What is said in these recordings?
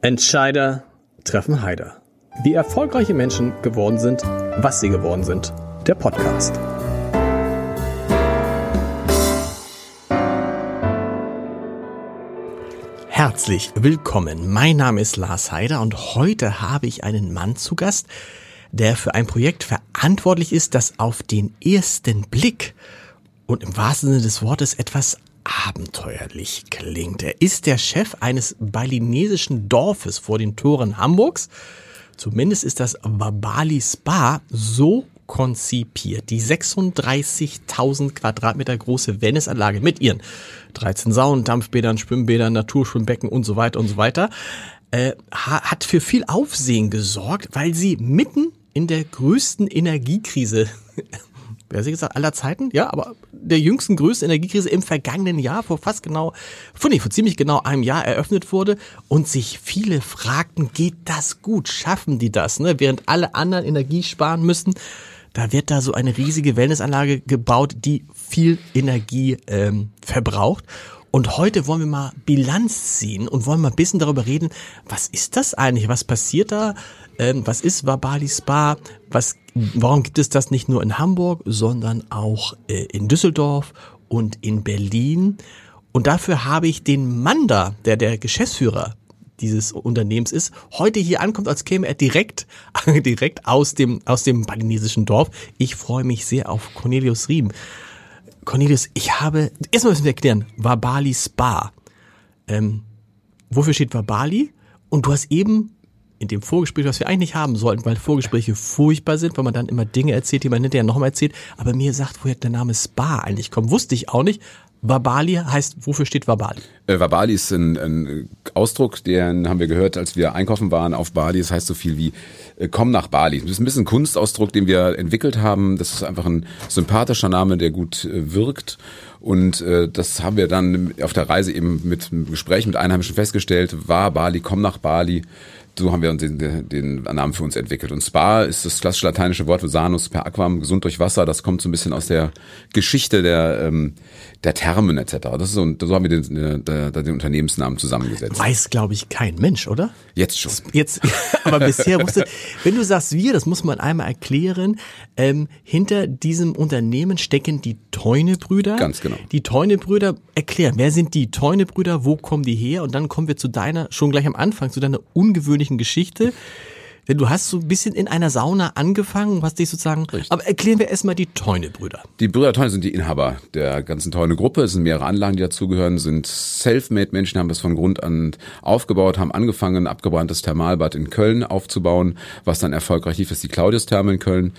Entscheider treffen Heider. Wie erfolgreiche Menschen geworden sind, was sie geworden sind. Der Podcast. Herzlich willkommen. Mein Name ist Lars Heider und heute habe ich einen Mann zu Gast, der für ein Projekt verantwortlich ist, das auf den ersten Blick und im wahrsten Sinne des Wortes etwas abenteuerlich klingt. Er ist der Chef eines balinesischen Dorfes vor den Toren Hamburgs. Zumindest ist das Babali Spa so konzipiert. Die 36.000 Quadratmeter große Wellnessanlage mit ihren 13 Saunen, Dampfbädern, Schwimmbädern, Naturschwimmbecken und so weiter und so weiter äh, hat für viel Aufsehen gesorgt, weil sie mitten in der größten Energiekrise wer sie gesagt, aller Zeiten, ja, aber der jüngsten größten Energiekrise im vergangenen Jahr, vor fast genau, vor, nee, vor ziemlich genau einem Jahr eröffnet wurde und sich viele fragten, geht das gut? Schaffen die das? Ne? Während alle anderen Energie sparen müssen, da wird da so eine riesige Wellnessanlage gebaut, die viel Energie ähm, verbraucht. Und heute wollen wir mal Bilanz ziehen und wollen mal ein bisschen darüber reden, was ist das eigentlich? Was passiert da? Ähm, was ist Wabali Spa? Was, warum gibt es das nicht nur in Hamburg, sondern auch äh, in Düsseldorf und in Berlin? Und dafür habe ich den Mann da, der der Geschäftsführer dieses Unternehmens ist, heute hier ankommt, als käme er direkt, direkt aus dem, aus dem balinesischen Dorf. Ich freue mich sehr auf Cornelius Riem. Cornelius, ich habe, erstmal müssen wir erklären, Wabali Spa. Ähm, wofür steht Wabali? Und du hast eben in dem Vorgespräch, was wir eigentlich haben sollten, weil Vorgespräche furchtbar sind, weil man dann immer Dinge erzählt, die man hinterher nochmal erzählt. Aber mir sagt, woher der Name Spa eigentlich kommt, wusste ich auch nicht. Wabali heißt, wofür steht Wabali? Äh, Wabali ist ein, ein Ausdruck, den haben wir gehört, als wir einkaufen waren auf Bali. Das heißt so viel wie äh, komm nach Bali. Das ist ein bisschen ein Kunstausdruck, den wir entwickelt haben. Das ist einfach ein sympathischer Name, der gut äh, wirkt. Und äh, das haben wir dann auf der Reise eben mit einem Gespräch mit Einheimischen festgestellt. War Bali, komm nach Bali so haben wir den, den Namen für uns entwickelt. Und Spa ist das klassische lateinische Wort für Sanus per Aquam, gesund durch Wasser. Das kommt so ein bisschen aus der Geschichte der, ähm, der Thermen etc. Das ist so, so haben wir den, den, den Unternehmensnamen zusammengesetzt. Weiß, glaube ich, kein Mensch, oder? Jetzt schon. Jetzt, aber bisher wusste, wenn du sagst wir, das muss man einmal erklären, ähm, hinter diesem Unternehmen stecken die Teune-Brüder. Ganz genau. Die Teune-Brüder, erklären, wer sind die Teune-Brüder, wo kommen die her? Und dann kommen wir zu deiner, schon gleich am Anfang, zu deiner ungewöhnlichen Geschichte. Denn du hast so ein bisschen in einer Sauna angefangen, hast dich sozusagen. Richtig. Aber erklären wir erstmal die Teune-Brüder. Die Brüder Teune sind die Inhaber der ganzen Teune-Gruppe. Es sind mehrere Anlagen, die dazugehören, sind Self-Made-Menschen, haben das von Grund an aufgebaut, haben angefangen, ein abgebranntes Thermalbad in Köln aufzubauen, was dann erfolgreich lief, ist die Claudius-Therme in Köln,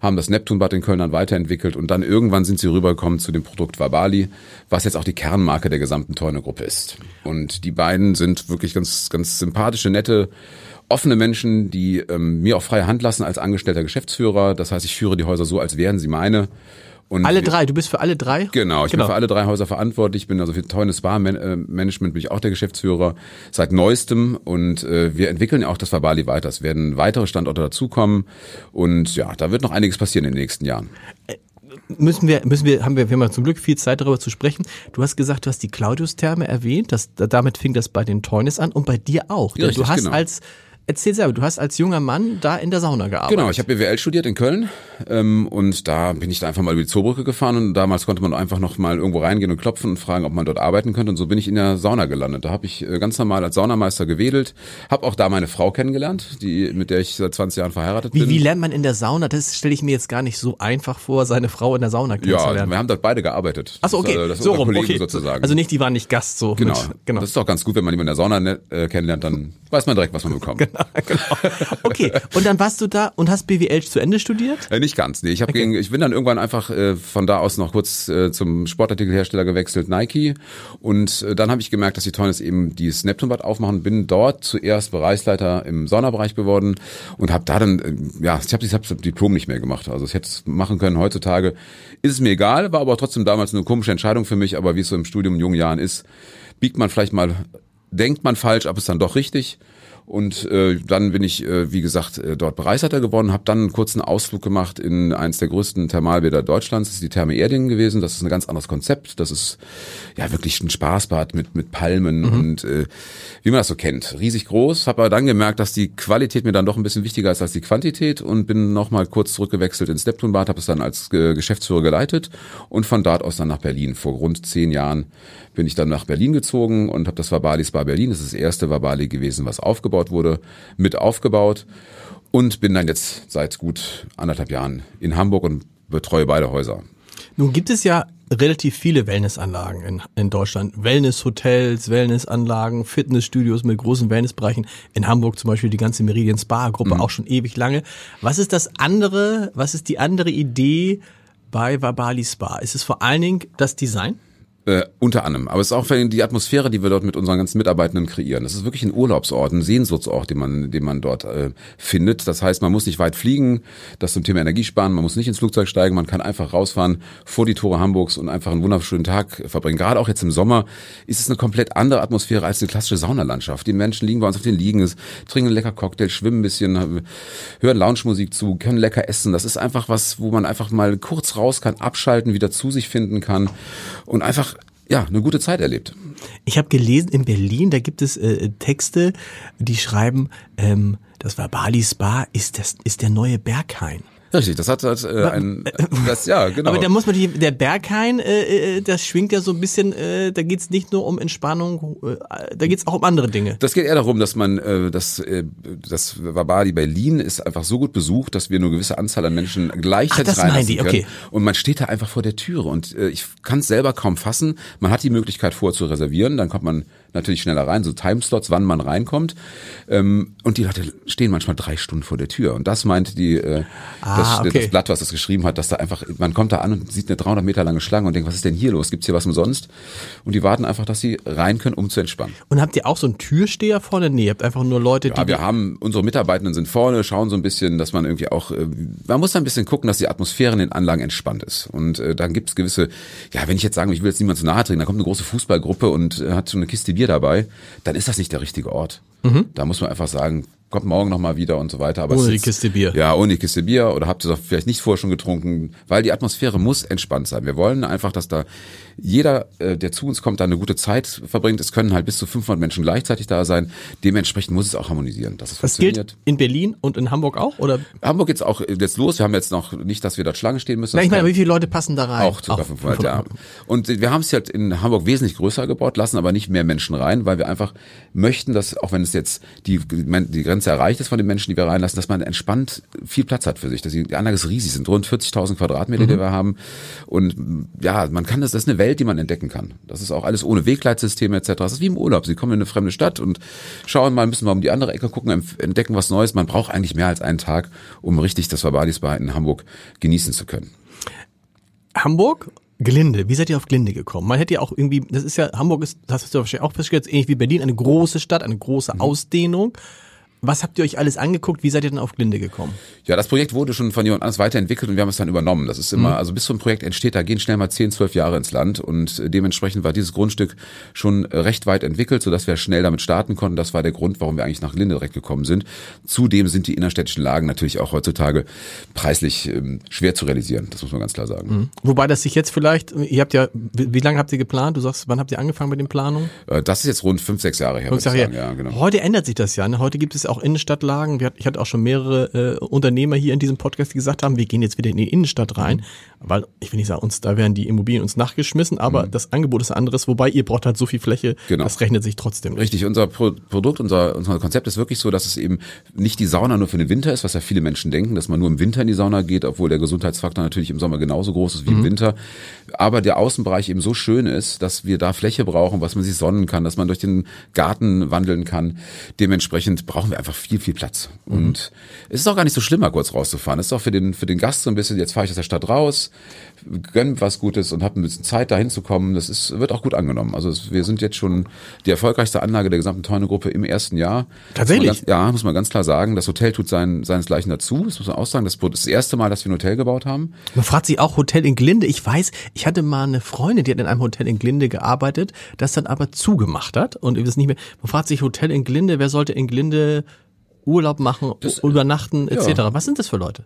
haben das Neptunbad in Köln dann weiterentwickelt und dann irgendwann sind sie rübergekommen zu dem Produkt Vabali, was jetzt auch die Kernmarke der gesamten Teune-Gruppe ist. Und die beiden sind wirklich ganz, ganz sympathische, nette, offene Menschen, die ähm, mir auch freie Hand lassen als angestellter Geschäftsführer. Das heißt, ich führe die Häuser so, als wären sie meine. Und alle drei, du bist für alle drei? Genau, ich genau. bin für alle drei Häuser verantwortlich. Ich bin also für Teune Spa Management bin ich auch der Geschäftsführer seit neuestem und äh, wir entwickeln ja auch das Verbali weiter. Es werden weitere Standorte dazukommen und ja, da wird noch einiges passieren in den nächsten Jahren. Äh, müssen wir, müssen wir, haben wir, wir haben zum Glück viel Zeit darüber zu sprechen. Du hast gesagt, du hast die Claudius-Therme erwähnt, das, damit fing das bei den Teunis an und bei dir auch. Ja, du hast genau. als Erzähl selber, du hast als junger Mann da in der Sauna gearbeitet. Genau, ich habe BWL studiert in Köln ähm, und da bin ich da einfach mal über die Zoobrücke gefahren und damals konnte man einfach noch mal irgendwo reingehen und klopfen und fragen, ob man dort arbeiten könnte und so bin ich in der Sauna gelandet. Da habe ich äh, ganz normal als Saunameister gewedelt, habe auch da meine Frau kennengelernt, die mit der ich seit 20 Jahren verheiratet wie, bin. Wie lernt man in der Sauna? Das stelle ich mir jetzt gar nicht so einfach vor, seine Frau in der Sauna kennenzulernen. Ja, wir haben dort beide gearbeitet. Achso, okay, das, äh, das so rum, okay. sozusagen. Also nicht, die waren nicht Gast so. Genau, mit, genau. Das ist doch ganz gut, wenn man jemanden in der Sauna äh, kennenlernt, dann weiß man direkt, was man bekommt. Genau, genau. Okay, und dann warst du da und hast BWL zu Ende studiert? Äh, nicht ganz, nee. Ich, hab okay. gegen, ich bin dann irgendwann einfach äh, von da aus noch kurz äh, zum Sportartikelhersteller gewechselt, Nike. Und äh, dann habe ich gemerkt, dass die Tonis eben die Neptunbad aufmachen. Bin dort zuerst Bereichsleiter im Saunabereich geworden und habe da dann, äh, ja, ich habe das Diplom nicht mehr gemacht. Also ich hätte es machen können. Heutzutage ist es mir egal, war aber trotzdem damals eine komische Entscheidung für mich. Aber wie es so im Studium in jungen Jahren ist, biegt man vielleicht mal denkt man falsch, aber ist dann doch richtig. Und äh, dann bin ich, äh, wie gesagt, äh, dort Bereichsleiter geworden, habe dann einen kurzen Ausflug gemacht in eines der größten Thermalbäder Deutschlands, das ist die Therme Erdingen gewesen. Das ist ein ganz anderes Konzept. Das ist ja wirklich ein Spaßbad mit, mit Palmen mhm. und äh, wie man das so kennt. Riesig groß, habe aber dann gemerkt, dass die Qualität mir dann doch ein bisschen wichtiger ist als die Quantität und bin nochmal kurz zurückgewechselt ins Neptunbad, habe es dann als äh, Geschäftsführer geleitet und von dort aus dann nach Berlin. Vor rund zehn Jahren bin ich dann nach Berlin gezogen und habe das Vabalis Bar Berlin, das ist das erste Vabali gewesen, was aufgebaut wurde, mit aufgebaut und bin dann jetzt seit gut anderthalb Jahren in Hamburg und betreue beide Häuser. Nun gibt es ja relativ viele Wellnessanlagen in, in Deutschland. Wellnesshotels, Wellnessanlagen, Fitnessstudios mit großen Wellnessbereichen. In Hamburg zum Beispiel die ganze Meridian Spa Gruppe mhm. auch schon ewig lange. Was ist das andere, was ist die andere Idee bei Vabali Spa? Ist es vor allen Dingen das Design? Äh, unter anderem. Aber es ist auch die Atmosphäre, die wir dort mit unseren ganzen Mitarbeitenden kreieren. Das ist wirklich ein Urlaubsort, ein Sehnsuchtsort, den man, den man dort äh, findet. Das heißt, man muss nicht weit fliegen, das zum Thema Energiesparen, man muss nicht ins Flugzeug steigen, man kann einfach rausfahren vor die Tore Hamburgs und einfach einen wunderschönen Tag verbringen. Gerade auch jetzt im Sommer ist es eine komplett andere Atmosphäre als eine klassische Saunalandschaft. Die Menschen liegen bei uns auf den Liegen, trinken einen lecker Cocktail, schwimmen ein bisschen, hören Lounge-Musik zu, können lecker essen. Das ist einfach was, wo man einfach mal kurz raus kann, abschalten, wieder zu sich finden kann und einfach ja, eine gute Zeit erlebt. Ich habe gelesen, in Berlin, da gibt es äh, Texte, die schreiben, ähm, das war Bali Spa, ist, das, ist der neue Berghain. Richtig, das hat, hat äh, ein, das, ja, genau. Aber da muss man die, der Berghain, äh, äh, das schwingt ja so ein bisschen, äh, da geht's nicht nur um Entspannung, äh, da geht's auch um andere Dinge. Das geht eher darum, dass man, äh, das, äh, das Vabadi Berlin ist einfach so gut besucht, dass wir nur gewisse Anzahl an Menschen gleichzeitig Ach, meinen die, okay. Und man steht da einfach vor der Türe und äh, ich kann es selber kaum fassen. Man hat die Möglichkeit vor zu reservieren, dann kommt man natürlich schneller rein, so Timeslots, wann man reinkommt. Ähm, und die Leute stehen manchmal drei Stunden vor der Tür. Und das meint die, äh, ah, das, okay. das Blatt, was das geschrieben hat, dass da einfach, man kommt da an und sieht eine 300 Meter lange Schlange und denkt, was ist denn hier los? Gibt's hier was umsonst? Und die warten einfach, dass sie rein können, um zu entspannen. Und habt ihr auch so einen Türsteher vorne? Nee, ihr habt einfach nur Leute, die... Ja, wir haben, unsere Mitarbeitenden sind vorne, schauen so ein bisschen, dass man irgendwie auch, äh, man muss da ein bisschen gucken, dass die Atmosphäre in den Anlagen entspannt ist. Und äh, dann gibt's gewisse, ja, wenn ich jetzt sagen, ich will jetzt niemand zu nahe treten, da kommt eine große Fußballgruppe und äh, hat so eine Kiste Bier dabei, dann ist das nicht der richtige Ort. Mhm. Da muss man einfach sagen, kommt morgen nochmal wieder und so weiter. Aber ohne die Kiste Bier. Ja, ohne die Kiste Bier oder habt ihr es vielleicht nicht vorher schon getrunken, weil die Atmosphäre muss entspannt sein. Wir wollen einfach, dass da jeder, äh, der zu uns kommt, da eine gute Zeit verbringt. Es können halt bis zu 500 Menschen gleichzeitig da sein. Dementsprechend muss es auch harmonisieren, dass es das funktioniert. gilt in Berlin und in Hamburg auch, oder? Hamburg geht's auch jetzt los. Wir haben jetzt noch nicht, dass wir dort Schlange stehen müssen. Nein, ich meine, wie viele Leute passen da rein? Auch ca. 500, ja. Und wir haben es halt in Hamburg wesentlich größer gebaut, lassen aber nicht mehr Menschen rein, weil wir einfach möchten, dass, auch wenn es jetzt die, die Grenze erreicht ist von den Menschen, Menschen, die wir reinlassen, dass man entspannt viel Platz hat für sich. Dass die, die Anlage ist riesig, sind rund 40.000 Quadratmeter, mhm. die wir haben. Und ja, man kann das, das ist eine Welt, die man entdecken kann. Das ist auch alles ohne Wegleitsysteme etc. Das ist wie im Urlaub. Sie kommen in eine fremde Stadt und schauen mal, müssen wir um die andere Ecke gucken, entdecken was Neues. Man braucht eigentlich mehr als einen Tag, um richtig das Bar in Hamburg genießen zu können. Hamburg Glinde, wie seid ihr auf Glinde gekommen? Man hätte ja auch irgendwie, das ist ja, Hamburg ist, das hast du wahrscheinlich auch festgestellt, ähnlich wie Berlin, eine große Stadt, eine große mhm. Ausdehnung. Was habt ihr euch alles angeguckt? Wie seid ihr denn auf Glinde gekommen? Ja, das Projekt wurde schon von jemand anders weiterentwickelt und wir haben es dann übernommen. Das ist immer, mhm. also bis so ein Projekt entsteht, da gehen schnell mal 10, 12 Jahre ins Land und dementsprechend war dieses Grundstück schon recht weit entwickelt, sodass wir schnell damit starten konnten. Das war der Grund, warum wir eigentlich nach Glinde direkt gekommen sind. Zudem sind die innerstädtischen Lagen natürlich auch heutzutage preislich ähm, schwer zu realisieren. Das muss man ganz klar sagen. Mhm. Wobei das sich jetzt vielleicht, ihr habt ja, wie, wie, lange habt ihr geplant? Du sagst, wann habt ihr angefangen mit den Planungen? Äh, das ist jetzt rund fünf, sechs Jahre her. Fünf Jahre her. Ja, genau. Heute ändert sich das ja. Ne? Heute gibt es auch Innenstadtlagen sagen, ich hatte auch schon mehrere äh, Unternehmer hier in diesem Podcast, die gesagt haben, wir gehen jetzt wieder in die Innenstadt rein, weil ich will nicht sagen, uns da werden die Immobilien uns nachgeschmissen, aber mhm. das Angebot ist anderes, wobei ihr braucht halt so viel Fläche, genau. das rechnet sich trotzdem. Richtig, unser Pro Produkt, unser, unser Konzept ist wirklich so, dass es eben nicht die Sauna nur für den Winter ist, was ja viele Menschen denken, dass man nur im Winter in die Sauna geht, obwohl der Gesundheitsfaktor natürlich im Sommer genauso groß ist wie mhm. im Winter. Aber der Außenbereich eben so schön ist, dass wir da Fläche brauchen, was man sich sonnen kann, dass man durch den Garten wandeln kann. Dementsprechend brauchen wir einfach viel, viel Platz. Und es ist auch gar nicht so schlimm, mal kurz rauszufahren. Es ist auch für den, für den Gast so ein bisschen, jetzt fahre ich aus der Stadt raus, gönn was Gutes und habe ein bisschen Zeit, da hinzukommen. Das ist, wird auch gut angenommen. Also es, wir sind jetzt schon die erfolgreichste Anlage der gesamten Teune-Gruppe im ersten Jahr. Tatsächlich? Muss ganz, ja, muss man ganz klar sagen. Das Hotel tut sein, seinesgleichen dazu. Das muss man auch sagen. Das ist das erste Mal, dass wir ein Hotel gebaut haben. Man fragt sich auch Hotel in Glinde. Ich weiß, ich hatte mal eine Freundin, die hat in einem Hotel in Glinde gearbeitet, das dann aber zugemacht hat und ist nicht mehr. Man fragt sich Hotel in Glinde, wer sollte in Glinde Urlaub machen, übernachten etc. Was sind das für Leute?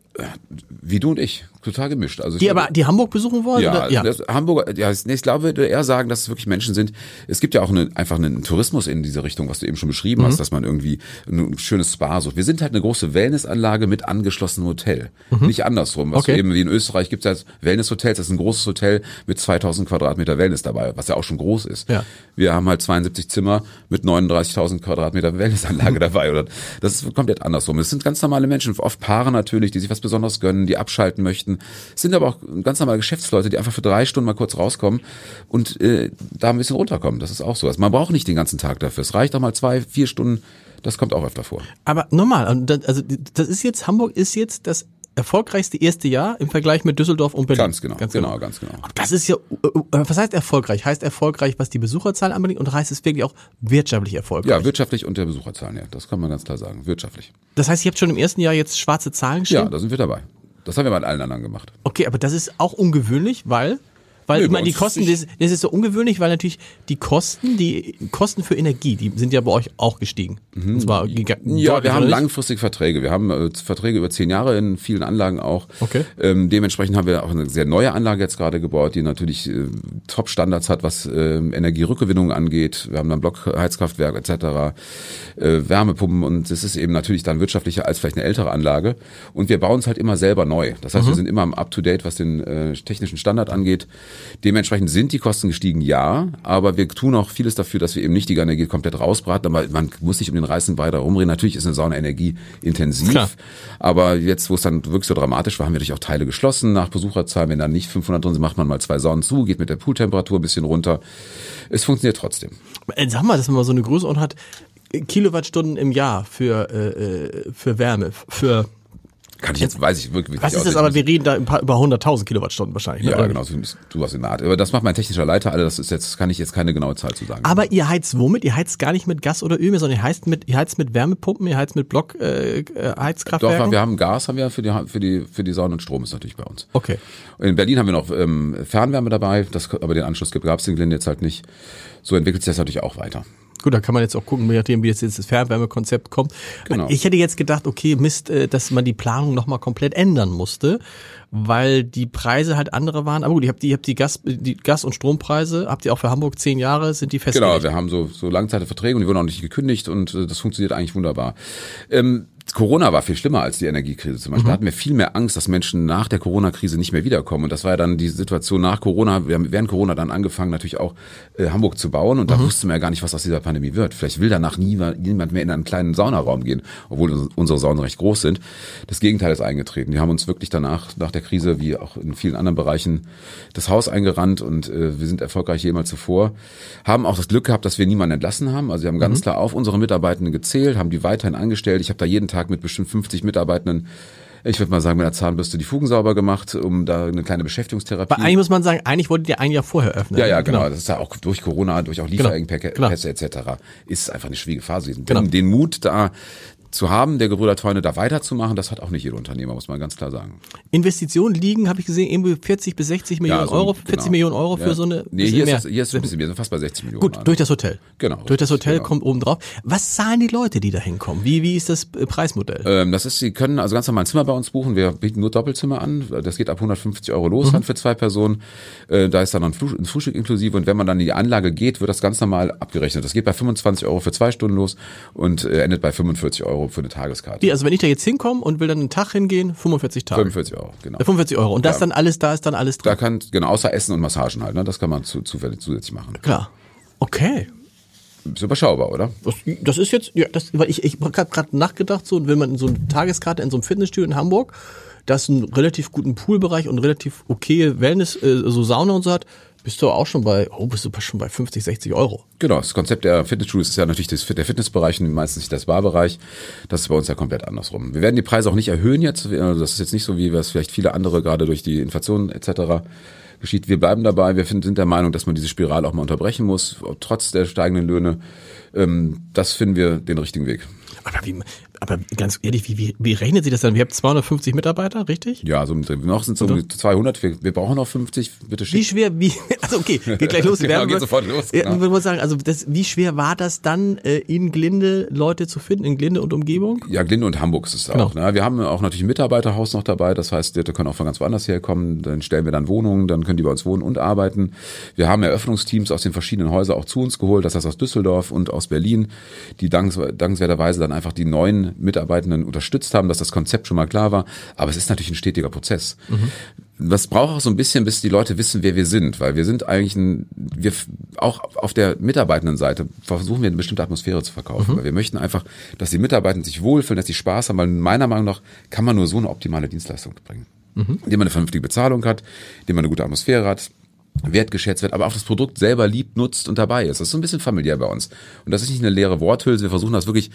Wie du und ich, total gemischt. Also Die glaube- aber die Hamburg besuchen wollen? Ja, oder? ja. Das, Hamburger, ja, ich glaube, würde eher sagen, dass es wirklich Menschen sind. Es gibt ja auch eine, einfach einen Tourismus in diese Richtung, was du eben schon beschrieben Mhm. hast, dass man irgendwie ein schönes Spa sucht. Wir sind halt eine große Wellnessanlage mit angeschlossenem Hotel. Nicht andersrum. Was Mhm. Okay. eben wie in Österreich gibt es ja Wellnesshotels, das ist ein großes Hotel mit 2000 Quadratmeter Wellness dabei, was ja auch schon groß ist. Ja. Wir haben halt 72 Zimmer mit 39.000 Quadratmeter Wellnessanlage dabei. Oder das ist komplett andersrum. Es sind ganz normale Menschen, oft Paare natürlich, die sich was Besonderes gönnen, die abschalten möchten. Es sind aber auch ganz normale Geschäftsleute, die einfach für drei Stunden mal kurz rauskommen und äh, da ein bisschen runterkommen. Das ist auch so. Also man braucht nicht den ganzen Tag dafür. Es reicht auch mal zwei, vier Stunden. Das kommt auch öfter vor. Aber normal, das- also das ist jetzt, Hamburg ist jetzt das erfolgreichste erste Jahr im Vergleich mit Düsseldorf und Berlin. Ganz genau, genau, ganz genau. Das ist ja, äh, äh, was heißt erfolgreich? Heißt erfolgreich, was die Besucherzahlen anbelangt und heißt es wirklich auch wirtschaftlich erfolgreich? Ja, wirtschaftlich und der Besucherzahlen, ja. Das kann man ganz klar sagen. Wirtschaftlich. Das heißt, ihr habt schon im ersten Jahr jetzt schwarze Zahlen Ja, geschrieben? da sind wir dabei. Das haben wir bei allen anderen gemacht. Okay, aber das ist auch ungewöhnlich, weil, weil Nö, ich meine, die Kosten, das, das ist so ungewöhnlich, weil natürlich die Kosten, die Kosten für Energie, die sind ja bei euch auch gestiegen. Und zwar Mhm. Ja, wir haben langfristige Verträge. Wir haben äh, Verträge über zehn Jahre in vielen Anlagen auch. Okay. Ähm, dementsprechend haben wir auch eine sehr neue Anlage jetzt gerade gebaut, die natürlich äh, Top-Standards hat, was äh, Energierückgewinnung angeht. Wir haben dann Blockheizkraftwerk etc., äh, Wärmepumpen und es ist eben natürlich dann wirtschaftlicher als vielleicht eine ältere Anlage. Und wir bauen es halt immer selber neu. Das heißt, wir sind immer up-to-date, was den äh, technischen Standard angeht. Dementsprechend sind die Kosten gestiegen, ja, aber wir tun auch vieles dafür, dass wir eben nicht die Energie komplett rausbraten, aber man muss sich um den reißen da rumreden. Natürlich ist eine Sauna energieintensiv, Klar. aber jetzt, wo es dann wirklich so dramatisch war, haben wir natürlich auch Teile geschlossen nach Besucherzahlen. Wenn dann nicht 500 drin sind, macht man mal zwei Saunen zu, geht mit der Pooltemperatur ein bisschen runter. Es funktioniert trotzdem. Äh, Sag mal, dass man mal so eine Größenordnung hat, Kilowattstunden im Jahr für, äh, äh, für Wärme, für, Kann ich jetzt, weiß ich wirklich was nicht ist das, aber wir reden da ein paar, über 100.000 Kilowattstunden wahrscheinlich. ne? Ja, Oder? genau, so du hast in der Art. Aber das macht mein technischer Leiter alle, das ist jetzt, kann ich jetzt keine genaue Zahl zu sagen. Aber ihr heizt womit? Ihr heizt gar nicht mit Gas oder Öl mehr, sondern ihr heizt mit, ihr heizt mit Wärmepumpen, ihr heizt mit Block, äh, äh, Doch, Heizkraftwerken? wir haben Gas, haben wir für die, für die, für die Sonne und Strom ist natürlich bei uns. Okay. In Berlin haben wir noch ähm, Fernwärme dabei, das, aber den Anschluss gab es in Glinde jetzt halt nicht. So entwickelt sich das natürlich auch weiter. Gut, da kann man jetzt auch gucken, je nachdem, wie jetzt das Fernwärmekonzept kommt. Genau. Ich hätte jetzt gedacht, okay, Mist, äh, dass man die Planung nochmal komplett ändern musste, weil die Preise halt andere waren. Aber gut, ihr habt die, ihr habt die Gas, die Gas- und Strompreise, habt ihr auch für Hamburg zehn Jahre, sind die Genau, festgelegt? wir haben so, so Langzeitverträge und die wurden auch nicht gekündigt und äh, das funktioniert eigentlich wunderbar. Ähm, Corona war viel schlimmer als die Energiekrise zum Beispiel. Da hatten wir viel mehr Angst, dass Menschen nach der Corona-Krise nicht mehr wiederkommen. Und das war ja dann die Situation nach Corona. Wir haben während Corona dann angefangen, natürlich auch äh, Hamburg zu bauen. Und da wussten wir ja gar nicht, was aus dieser Pandemie wird. Vielleicht will danach nie, niemand mehr in einen kleinen Saunaraum gehen, obwohl uns- unsere Saunen recht groß sind. Das Gegenteil ist eingetreten. Die haben uns wirklich danach, nach der Krise, wie auch in vielen anderen Bereichen, das Haus eingerannt und äh, wir sind erfolgreich jemals zuvor. Haben auch das Glück gehabt, dass wir niemanden entlassen haben. Also wir haben ganz klar auf unsere Mitarbeitenden gezählt, haben die weiterhin angestellt. Ich habe da jeden Tag mit bestimmt 50 Mitarbeitenden, ich würde mal sagen, mit der Zahnbürste die Fugen sauber gemacht, um da eine kleine Beschäftigungstherapie. Aber eigentlich muss man sagen, eigentlich wolltet ihr ein Jahr vorher öffnen. Ja, ja, genau. Das ist ja auch durch Corona, durch auch Lieferengpässe Genau. etc. ist einfach eine schwierige Phase gewesen. Genau. Den Mut da zu haben, der Gebrüder Teune da weiterzumachen, das hat auch nicht jeder Unternehmer, muss man ganz klar sagen. Investitionen liegen, habe ich gesehen, irgendwie 40 bis 60 Millionen so, Euro, 40 genau. Millionen Euro für Ja. so eine. Nee, hier ist, hier ist es ein bisschen mehr, sind fast bei 60 Millionen. Gut, Euro. durch das Hotel. Genau, Durch das Hotel genau. kommt oben drauf. Was zahlen die Leute, die da hinkommen? Wie, wie ist das äh, Preismodell? Ähm, das ist, Sie können also ganz normal ein Zimmer bei uns buchen. Wir bieten nur Doppelzimmer an. Das geht ab 150 Euro los dann für zwei Personen. Äh, da ist dann ein, Früh ein Frühstück inklusive. Und wenn man dann in die Anlage geht, wird das ganz normal abgerechnet. Das geht bei 25 Euro für zwei Stunden los und äh, endet bei 45 Euro für eine Tageskarte. Wie, also wenn ich da jetzt hinkomme und will dann einen Tag hingehen, 45 Tage. 45 Euro, genau. Äh, 45 Euro. Und das Ja. dann alles, da ist dann alles drin. Da kann, genau, außer Essen und Massagen halt, ne? Das kann man zu, zufällig zusätzlich machen. Klar. Okay. Ist überschaubar, oder? Das, das ist jetzt, ja, das, weil ich, ich habe gerade nachgedacht, so, wenn man in so eine Tageskarte in so einem Fitnessstudio in Hamburg, das einen relativ guten Poolbereich und relativ okay Wellness, äh, so Sauna und so hat, bist du auch schon bei, oh, bist du schon bei 50, 60 Euro. Genau, das Konzept der Fitnessstudios ist ja natürlich das, der Fitnessbereich und meistens nicht das Barbereich. Das ist bei uns ja komplett andersrum. Wir werden die Preise auch nicht erhöhen jetzt. Also das ist jetzt nicht so, wie wir es vielleicht viele andere gerade durch die Inflation etc. geschieht. Wir bleiben dabei. Wir sind der Meinung, dass man diese Spirale auch mal unterbrechen muss, trotz der steigenden Löhne. Ähm, das finden wir den richtigen Weg. Aber, wie, aber ganz ehrlich, wie, wie, wie rechnet sich das dann? Wir haben 250 Mitarbeiter, richtig? Ja, so noch sind es so 200. Wir, wir brauchen noch 50. Bitte schick. Wie schwer, wie, also okay, geht gleich los. genau, geht sofort los. Genau. Ich muss sagen, also das, wie schwer war das dann, äh, in Glinde Leute zu finden, in Glinde und Umgebung? Ja, Glinde und Hamburg ist es genau. auch. Ne? Wir haben auch natürlich ein Mitarbeiterhaus noch dabei. Das heißt, die können auch von ganz woanders herkommen. Dann stellen wir dann Wohnungen, dann können die bei uns wohnen und arbeiten. Wir haben Eröffnungsteams aus den verschiedenen Häusern auch zu uns geholt. Das heißt aus Düsseldorf und aus Berlin, die dankenswerterweise dann einfach die neuen Mitarbeitenden unterstützt haben, dass das Konzept schon mal klar war. Aber es ist natürlich ein stetiger Prozess. Mhm. Das braucht auch so ein bisschen, bis die Leute wissen, wer wir sind, weil wir sind eigentlich ein, wir auch auf der Mitarbeitendenseite versuchen wir eine bestimmte Atmosphäre zu verkaufen, mhm. weil wir möchten einfach, dass die Mitarbeitenden sich wohlfühlen, dass sie Spaß haben, weil meiner Meinung nach kann man nur so eine optimale Dienstleistung bringen. Mhm. Indem man eine vernünftige Bezahlung hat, indem man eine gute Atmosphäre hat, wertgeschätzt wird, aber auch das Produkt selber liebt, nutzt und dabei ist. Das ist so ein bisschen familiär bei uns. Und das ist nicht eine leere Worthülse. Wir versuchen das wirklich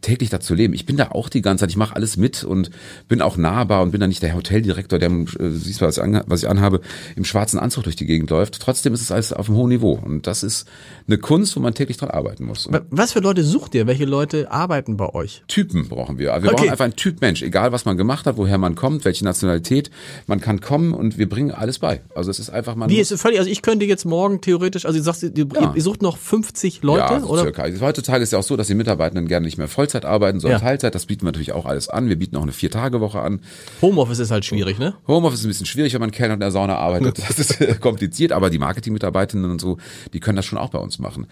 täglich da zu leben. Ich bin da auch die ganze Zeit. Ich mache alles mit und bin auch nahbar und bin da nicht der Hoteldirektor, der, äh, siehst du, was ich anhabe, im schwarzen Anzug durch die Gegend läuft. Trotzdem ist es alles auf einem hohen Niveau. Und das ist eine Kunst, wo man täglich dran arbeiten muss. Was für Leute sucht ihr? Welche Leute arbeiten bei euch? Typen brauchen wir. Wir okay. brauchen einfach einen Typ Mensch. Egal, was man gemacht hat, woher man kommt, welche Nationalität. Man kann kommen und wir bringen alles bei. Also es ist einfach mal. Wie ist völlig, also ich könnte jetzt morgen theoretisch, also du sagst, ihr, ja. ihr sucht noch 50 Leute, ja, oder? Circa. Heutzutage ist ja auch so, dass die Mitarbeitenden gerne nicht mehr Vollzeit arbeiten, sondern ja. Teilzeit. Das bieten wir natürlich auch alles an. Wir bieten auch eine Vier-Tage-Woche an. Homeoffice ist halt schwierig, ne? Homeoffice ist ein bisschen schwierig, wenn man Kellner in der Sauna arbeitet. Das ist äh, kompliziert, aber die Marketing-Mitarbeitenden und so, die können das schon auch bei uns machen.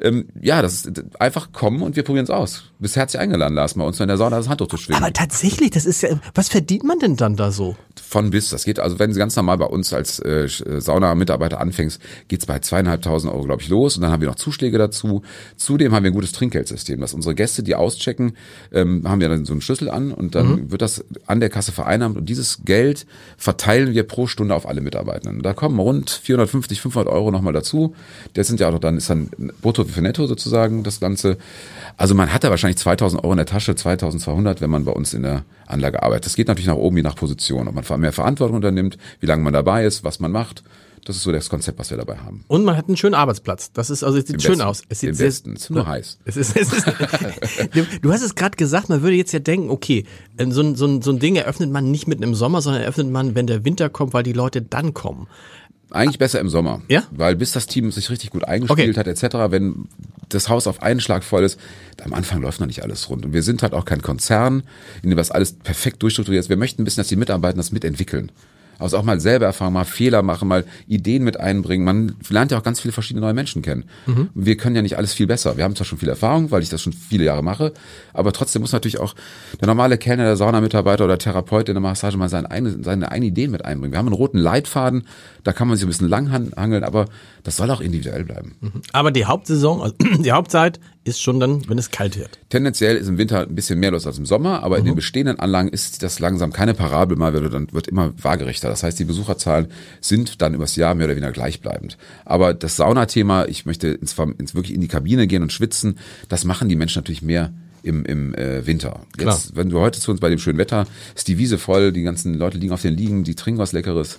Ähm, ja, das ist einfach kommen und wir probieren es aus. Bist herzlich eingeladen, Lars, mal uns in der Sauna das Handtuch zu schwingen. Aber tatsächlich, das ist ja, was verdient man denn dann da so? Von bis, das geht, also wenn Sie ganz normal bei uns als äh, Sauna-Mitarbeiter anfängst, geht's bei zweieinhalbtausend Euro, glaube ich, los und dann haben wir noch Zuschläge dazu. Zudem haben wir ein gutes Trinkgeldsystem, dass unsere Gäste, die auschecken, ähm, haben wir dann so einen Schlüssel an und dann mhm. wird das an der Kasse vereinnahmt und dieses Geld verteilen wir pro Stunde auf alle Mitarbeitenden. Da kommen rund 450, 500 Euro nochmal dazu. Das sind ja auch dann, ist dann brutto für netto sozusagen das Ganze. Also man hat da wahrscheinlich 2000 Euro in der Tasche, 2200, wenn man bei uns in der Anlage arbeitet. Das geht natürlich nach oben, je nach Position. Ob man mehr Verantwortung unternimmt, wie lange man dabei ist, was man macht. Das ist so das Konzept, was wir dabei haben. Und man hat einen schönen Arbeitsplatz. Das ist also es sieht Im schön Westen. aus. Es sieht Im sehr, Westen. Es ist nur heiß. Es ist, es ist, du hast es gerade gesagt, man würde jetzt ja denken, okay, so ein, so, ein, so ein Ding eröffnet man nicht mitten im Sommer, sondern eröffnet man, wenn der Winter kommt, weil die Leute dann kommen. Eigentlich besser im Sommer. Ja? Weil bis das Team sich richtig gut eingespielt okay. hat, etc., wenn das Haus auf einen Schlag voll ist, am Anfang läuft noch nicht alles rund. Und wir sind halt auch kein Konzern, in dem das alles perfekt durchstrukturiert ist. Wir möchten ein bisschen, dass die Mitarbeiter das mitentwickeln. Also auch mal selber erfahren, mal Fehler machen, mal Ideen mit einbringen. Man lernt ja auch ganz viele verschiedene neue Menschen kennen. Mhm. Wir können ja nicht alles viel besser. Wir haben zwar schon viel Erfahrung, weil ich das schon viele Jahre mache, aber trotzdem muss natürlich auch der normale Kellner, der Saunamitarbeiter oder Therapeut in der Massage mal seine eine, seine eine Ideen mit einbringen. Wir haben einen roten Leitfaden, da kann man sich ein bisschen langhangeln, aber das soll auch individuell bleiben. Mhm. Aber die Hauptsaison, also die Hauptzeit ist schon dann, wenn es kalt wird. Tendenziell ist im Winter ein bisschen mehr los als im Sommer, aber mhm. in den mhm. bestehenden Anlagen ist das langsam keine Parabel mehr, wird, dann wird immer waagerechter. Das heißt, die Besucherzahlen sind dann übers Jahr mehr oder weniger gleichbleibend. Aber das Saunathema, ich möchte ins, ins wirklich in die Kabine gehen und schwitzen, das machen die Menschen natürlich mehr im, im äh, Winter. Jetzt, wenn du heute zu uns bei dem schönen Wetter, ist die Wiese voll, die ganzen Leute liegen auf den Liegen, die trinken was Leckeres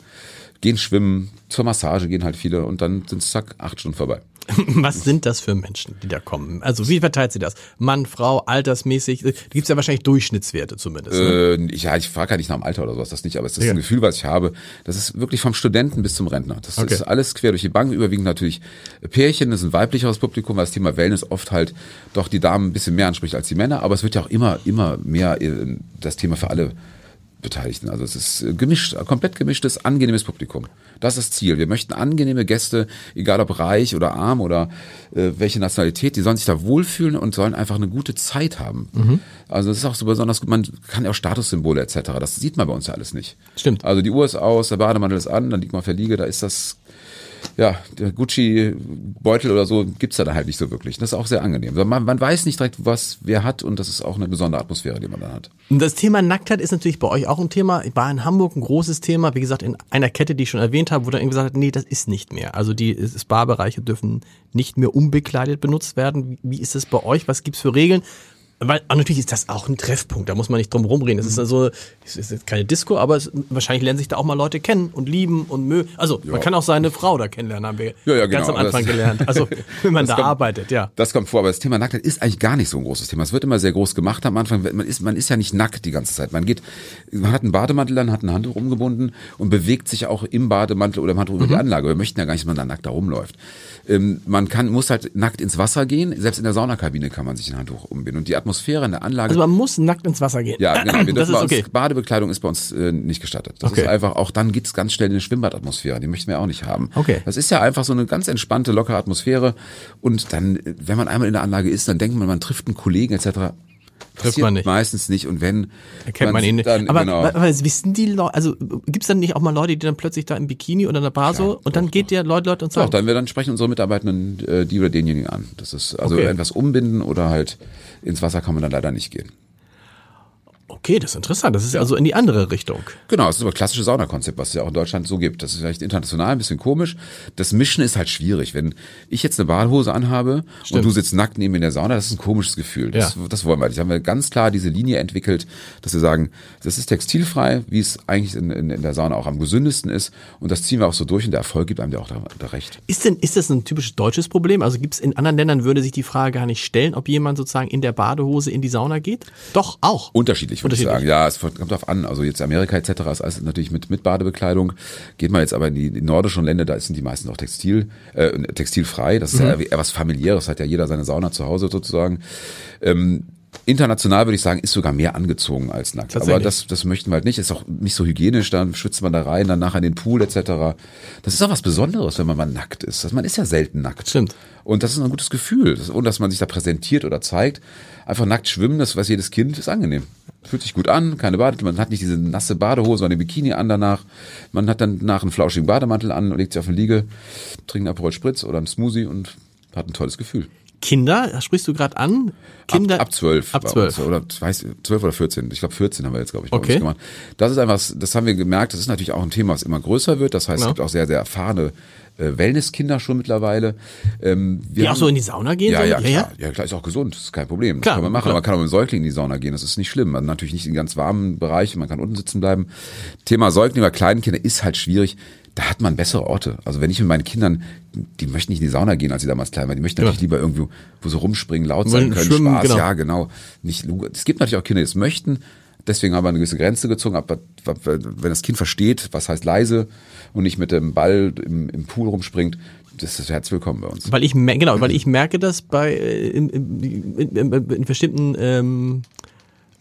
gehen schwimmen, zur Massage gehen halt viele und dann sind es zack, acht Stunden vorbei. Was sind das für Menschen, die da kommen? Also wie verteilt sie das? Mann, Frau, altersmäßig? Da gibt es ja wahrscheinlich Durchschnittswerte zumindest. Ne? Äh, ja, ich frage ja nicht nach dem Alter oder sowas, das nicht, aber es ist ja. ein Gefühl, was ich habe. Das ist wirklich vom Studenten bis zum Rentner. Das okay. ist alles quer durch die Bank, überwiegend natürlich Pärchen, das ist ein weiblicheres Publikum, weil das Thema Wellness oft halt doch die Damen ein bisschen mehr anspricht als die Männer, aber es wird ja auch immer, immer mehr äh, das Thema für alle Beteiligten. Also es ist äh, gemischt, komplett gemischtes, angenehmes Publikum. Das ist das Ziel. Wir möchten angenehme Gäste, egal ob reich oder arm oder äh, welche Nationalität, die sollen sich da wohlfühlen und sollen einfach eine gute Zeit haben. Mhm. Also es ist auch so besonders gut, man kann ja auch Statussymbole etc. Das sieht man bei uns ja alles nicht. Stimmt. Also die Uhr ist aus, der Bademantel ist an, dann liegt man auf der Liege, da ist das ja, der Gucci-Beutel oder so gibt's da halt nicht so wirklich. Das ist auch sehr angenehm. Man, man weiß nicht direkt, was wer hat und das ist auch eine besondere Atmosphäre, die man dann hat. Das Thema Nacktheit ist natürlich bei euch auch ein Thema. War in Hamburg ein großes Thema, wie gesagt, in einer Kette, die ich schon erwähnt habe, wo dann gesagt hat, nee, das ist nicht mehr. Also die Spa-Bereiche dürfen nicht mehr unbekleidet benutzt werden. Wie ist das bei euch? Was gibt's für Regeln? Weil und natürlich ist das auch ein Treffpunkt, da muss man nicht drum rumreden. Es ist also, es ist jetzt keine Disco, aber es, wahrscheinlich lernen sich da auch mal Leute kennen und lieben und mögen. Also Ja. man kann auch seine Frau da kennenlernen, haben wir Ja, ja, ganz genau. am Anfang Das- gelernt. Also wenn man da kommt- arbeitet, ja. Das kommt vor, aber das Thema Nacktheit ist eigentlich gar nicht so ein großes Thema. Es wird immer sehr groß gemacht am Anfang. Man ist, man ist ja nicht nackt die ganze Zeit. Man geht, man hat einen Bademantel an, hat ein Handtuch umgebunden und bewegt sich auch im Bademantel oder im Handtuch über die Anlage. Wir möchten ja gar nicht, dass man da nackt da rumläuft. Ähm, man kann, muss halt nackt ins Wasser gehen. Selbst in der Saunakabine kann man sich ein Handtuch umbinden. Und die Atmosphäre in der Anlage Also man muss nackt ins Wasser gehen. Ja, genau. Wir das ist bei uns, okay. Badebekleidung ist bei uns äh, nicht gestattet. Das Okay. ist einfach, auch dann geht's ganz schnell in eine Schwimmbadatmosphäre. Die möchten wir auch nicht haben. Okay. Das ist ja einfach so eine ganz entspannte, lockere Atmosphäre. Und dann, äh, wenn man einmal in der Anlage ist, dann denkt man, man trifft einen Kollegen etc. Passiert man nicht. meistens nicht. Und wenn Erkennt man ihn nicht. dann, aber, genau, aber, wissen die Leute, also gibt's dann nicht auch mal Leute, die dann plötzlich da im Bikini oder in der Bar so und dann geht der Leute, Leute und Doch, sagen, dann, wir dann sprechen unsere Mitarbeitenden äh, die oder denjenigen an. Das ist also Okay. etwas umbinden oder halt ins Wasser kann man dann leider nicht gehen. Okay, das ist interessant, das ist also in die andere Richtung. Genau, es ist aber klassische Saunakonzept, was es ja auch in Deutschland so gibt. Das ist vielleicht international ein bisschen komisch. Das Mischen ist halt schwierig. Wenn ich jetzt eine Badehose anhabe und du sitzt nackt neben mir in der Sauna, das ist ein komisches Gefühl. Das, Ja. das wollen wir nicht. Da haben wir ganz klar diese Linie entwickelt, dass wir sagen, das ist textilfrei, wie es eigentlich in, in, in der Sauna auch am gesündesten ist. Und das ziehen wir auch so durch und der Erfolg gibt einem ja auch da, da recht. Ist denn, ist das ein typisches deutsches Problem? Also gibt's in anderen Ländern würde sich die Frage gar nicht stellen, ob jemand sozusagen in der Badehose in die Sauna geht? Doch, auch. Unterschiedlich, würde ich Unterschiedlich. sagen. Ja, es kommt darauf an. Also jetzt Amerika etc. ist alles natürlich mit, mit Badebekleidung. Geht man jetzt aber in die, die nordischen Länder, da sind die meisten auch Textil, äh, textilfrei. Das ist ja eher, eher was familiäres, hat ja jeder seine Sauna zu Hause sozusagen. Ähm, International würde ich sagen, ist sogar mehr angezogen als nackt. Aber das, das möchten wir halt nicht. Ist auch nicht so hygienisch. Dann schwitzt man da rein, dann nachher in den Pool etc. Das ist auch was Besonderes, wenn man mal nackt ist. Also Man ist ja selten nackt. Stimmt. Und das ist ein gutes Gefühl. Das, ohne dass man sich da präsentiert oder zeigt. Einfach nackt schwimmen, das weiß jedes Kind, ist angenehm. Fühlt sich gut an, keine Bade, man hat nicht diese nasse Badehose oder eine Bikini an danach. Man hat dann nach einen flauschigen Bademantel an, legt sich auf eine Liege, trinkt einen Aperol Spritz oder einen Smoothie und hat ein tolles Gefühl. Kinder, das sprichst du gerade an? Kinder ab, ab 12. Ab bei 12. Uns, oder weiß, 12 oder 14. Ich glaube 14 haben wir jetzt, glaube ich, bei Okay. gemacht. Das ist einfach, das haben wir gemerkt, das ist natürlich auch ein Thema, was immer größer wird. Das heißt, Ja. es gibt auch sehr, sehr erfahrene äh, Wellnesskinder schon mittlerweile. Ähm, Die auch haben- so in die Sauna gehen? ja, sollen? ja, klar. Ja, klar, ist auch gesund, ist kein Problem. Das Klar, kann man machen. klar. Aber Man kann auch mit dem Säugling in die Sauna gehen, das ist nicht schlimm. Man natürlich nicht in ganz warmen Bereichen, man kann unten sitzen bleiben. Thema Säugling oder Kleinkinder ist halt schwierig. Da hat man bessere Orte. Also wenn ich mit meinen Kindern, die möchten nicht in die Sauna gehen, als sie damals klein waren. Die möchten natürlich lieber irgendwo, wo sie rumspringen, laut sein können, schwimmen, Spaß. genau. Ja, genau. Nicht, es gibt natürlich auch Kinder, die es möchten. Deswegen haben wir eine gewisse Grenze gezogen. Aber wenn das Kind versteht, was heißt leise und nicht mit dem Ball im, im Pool rumspringt, das ist herzlich willkommen bei uns. Weil ich genau, weil ich merke das bei in, in, in, in, in bestimmten ähm,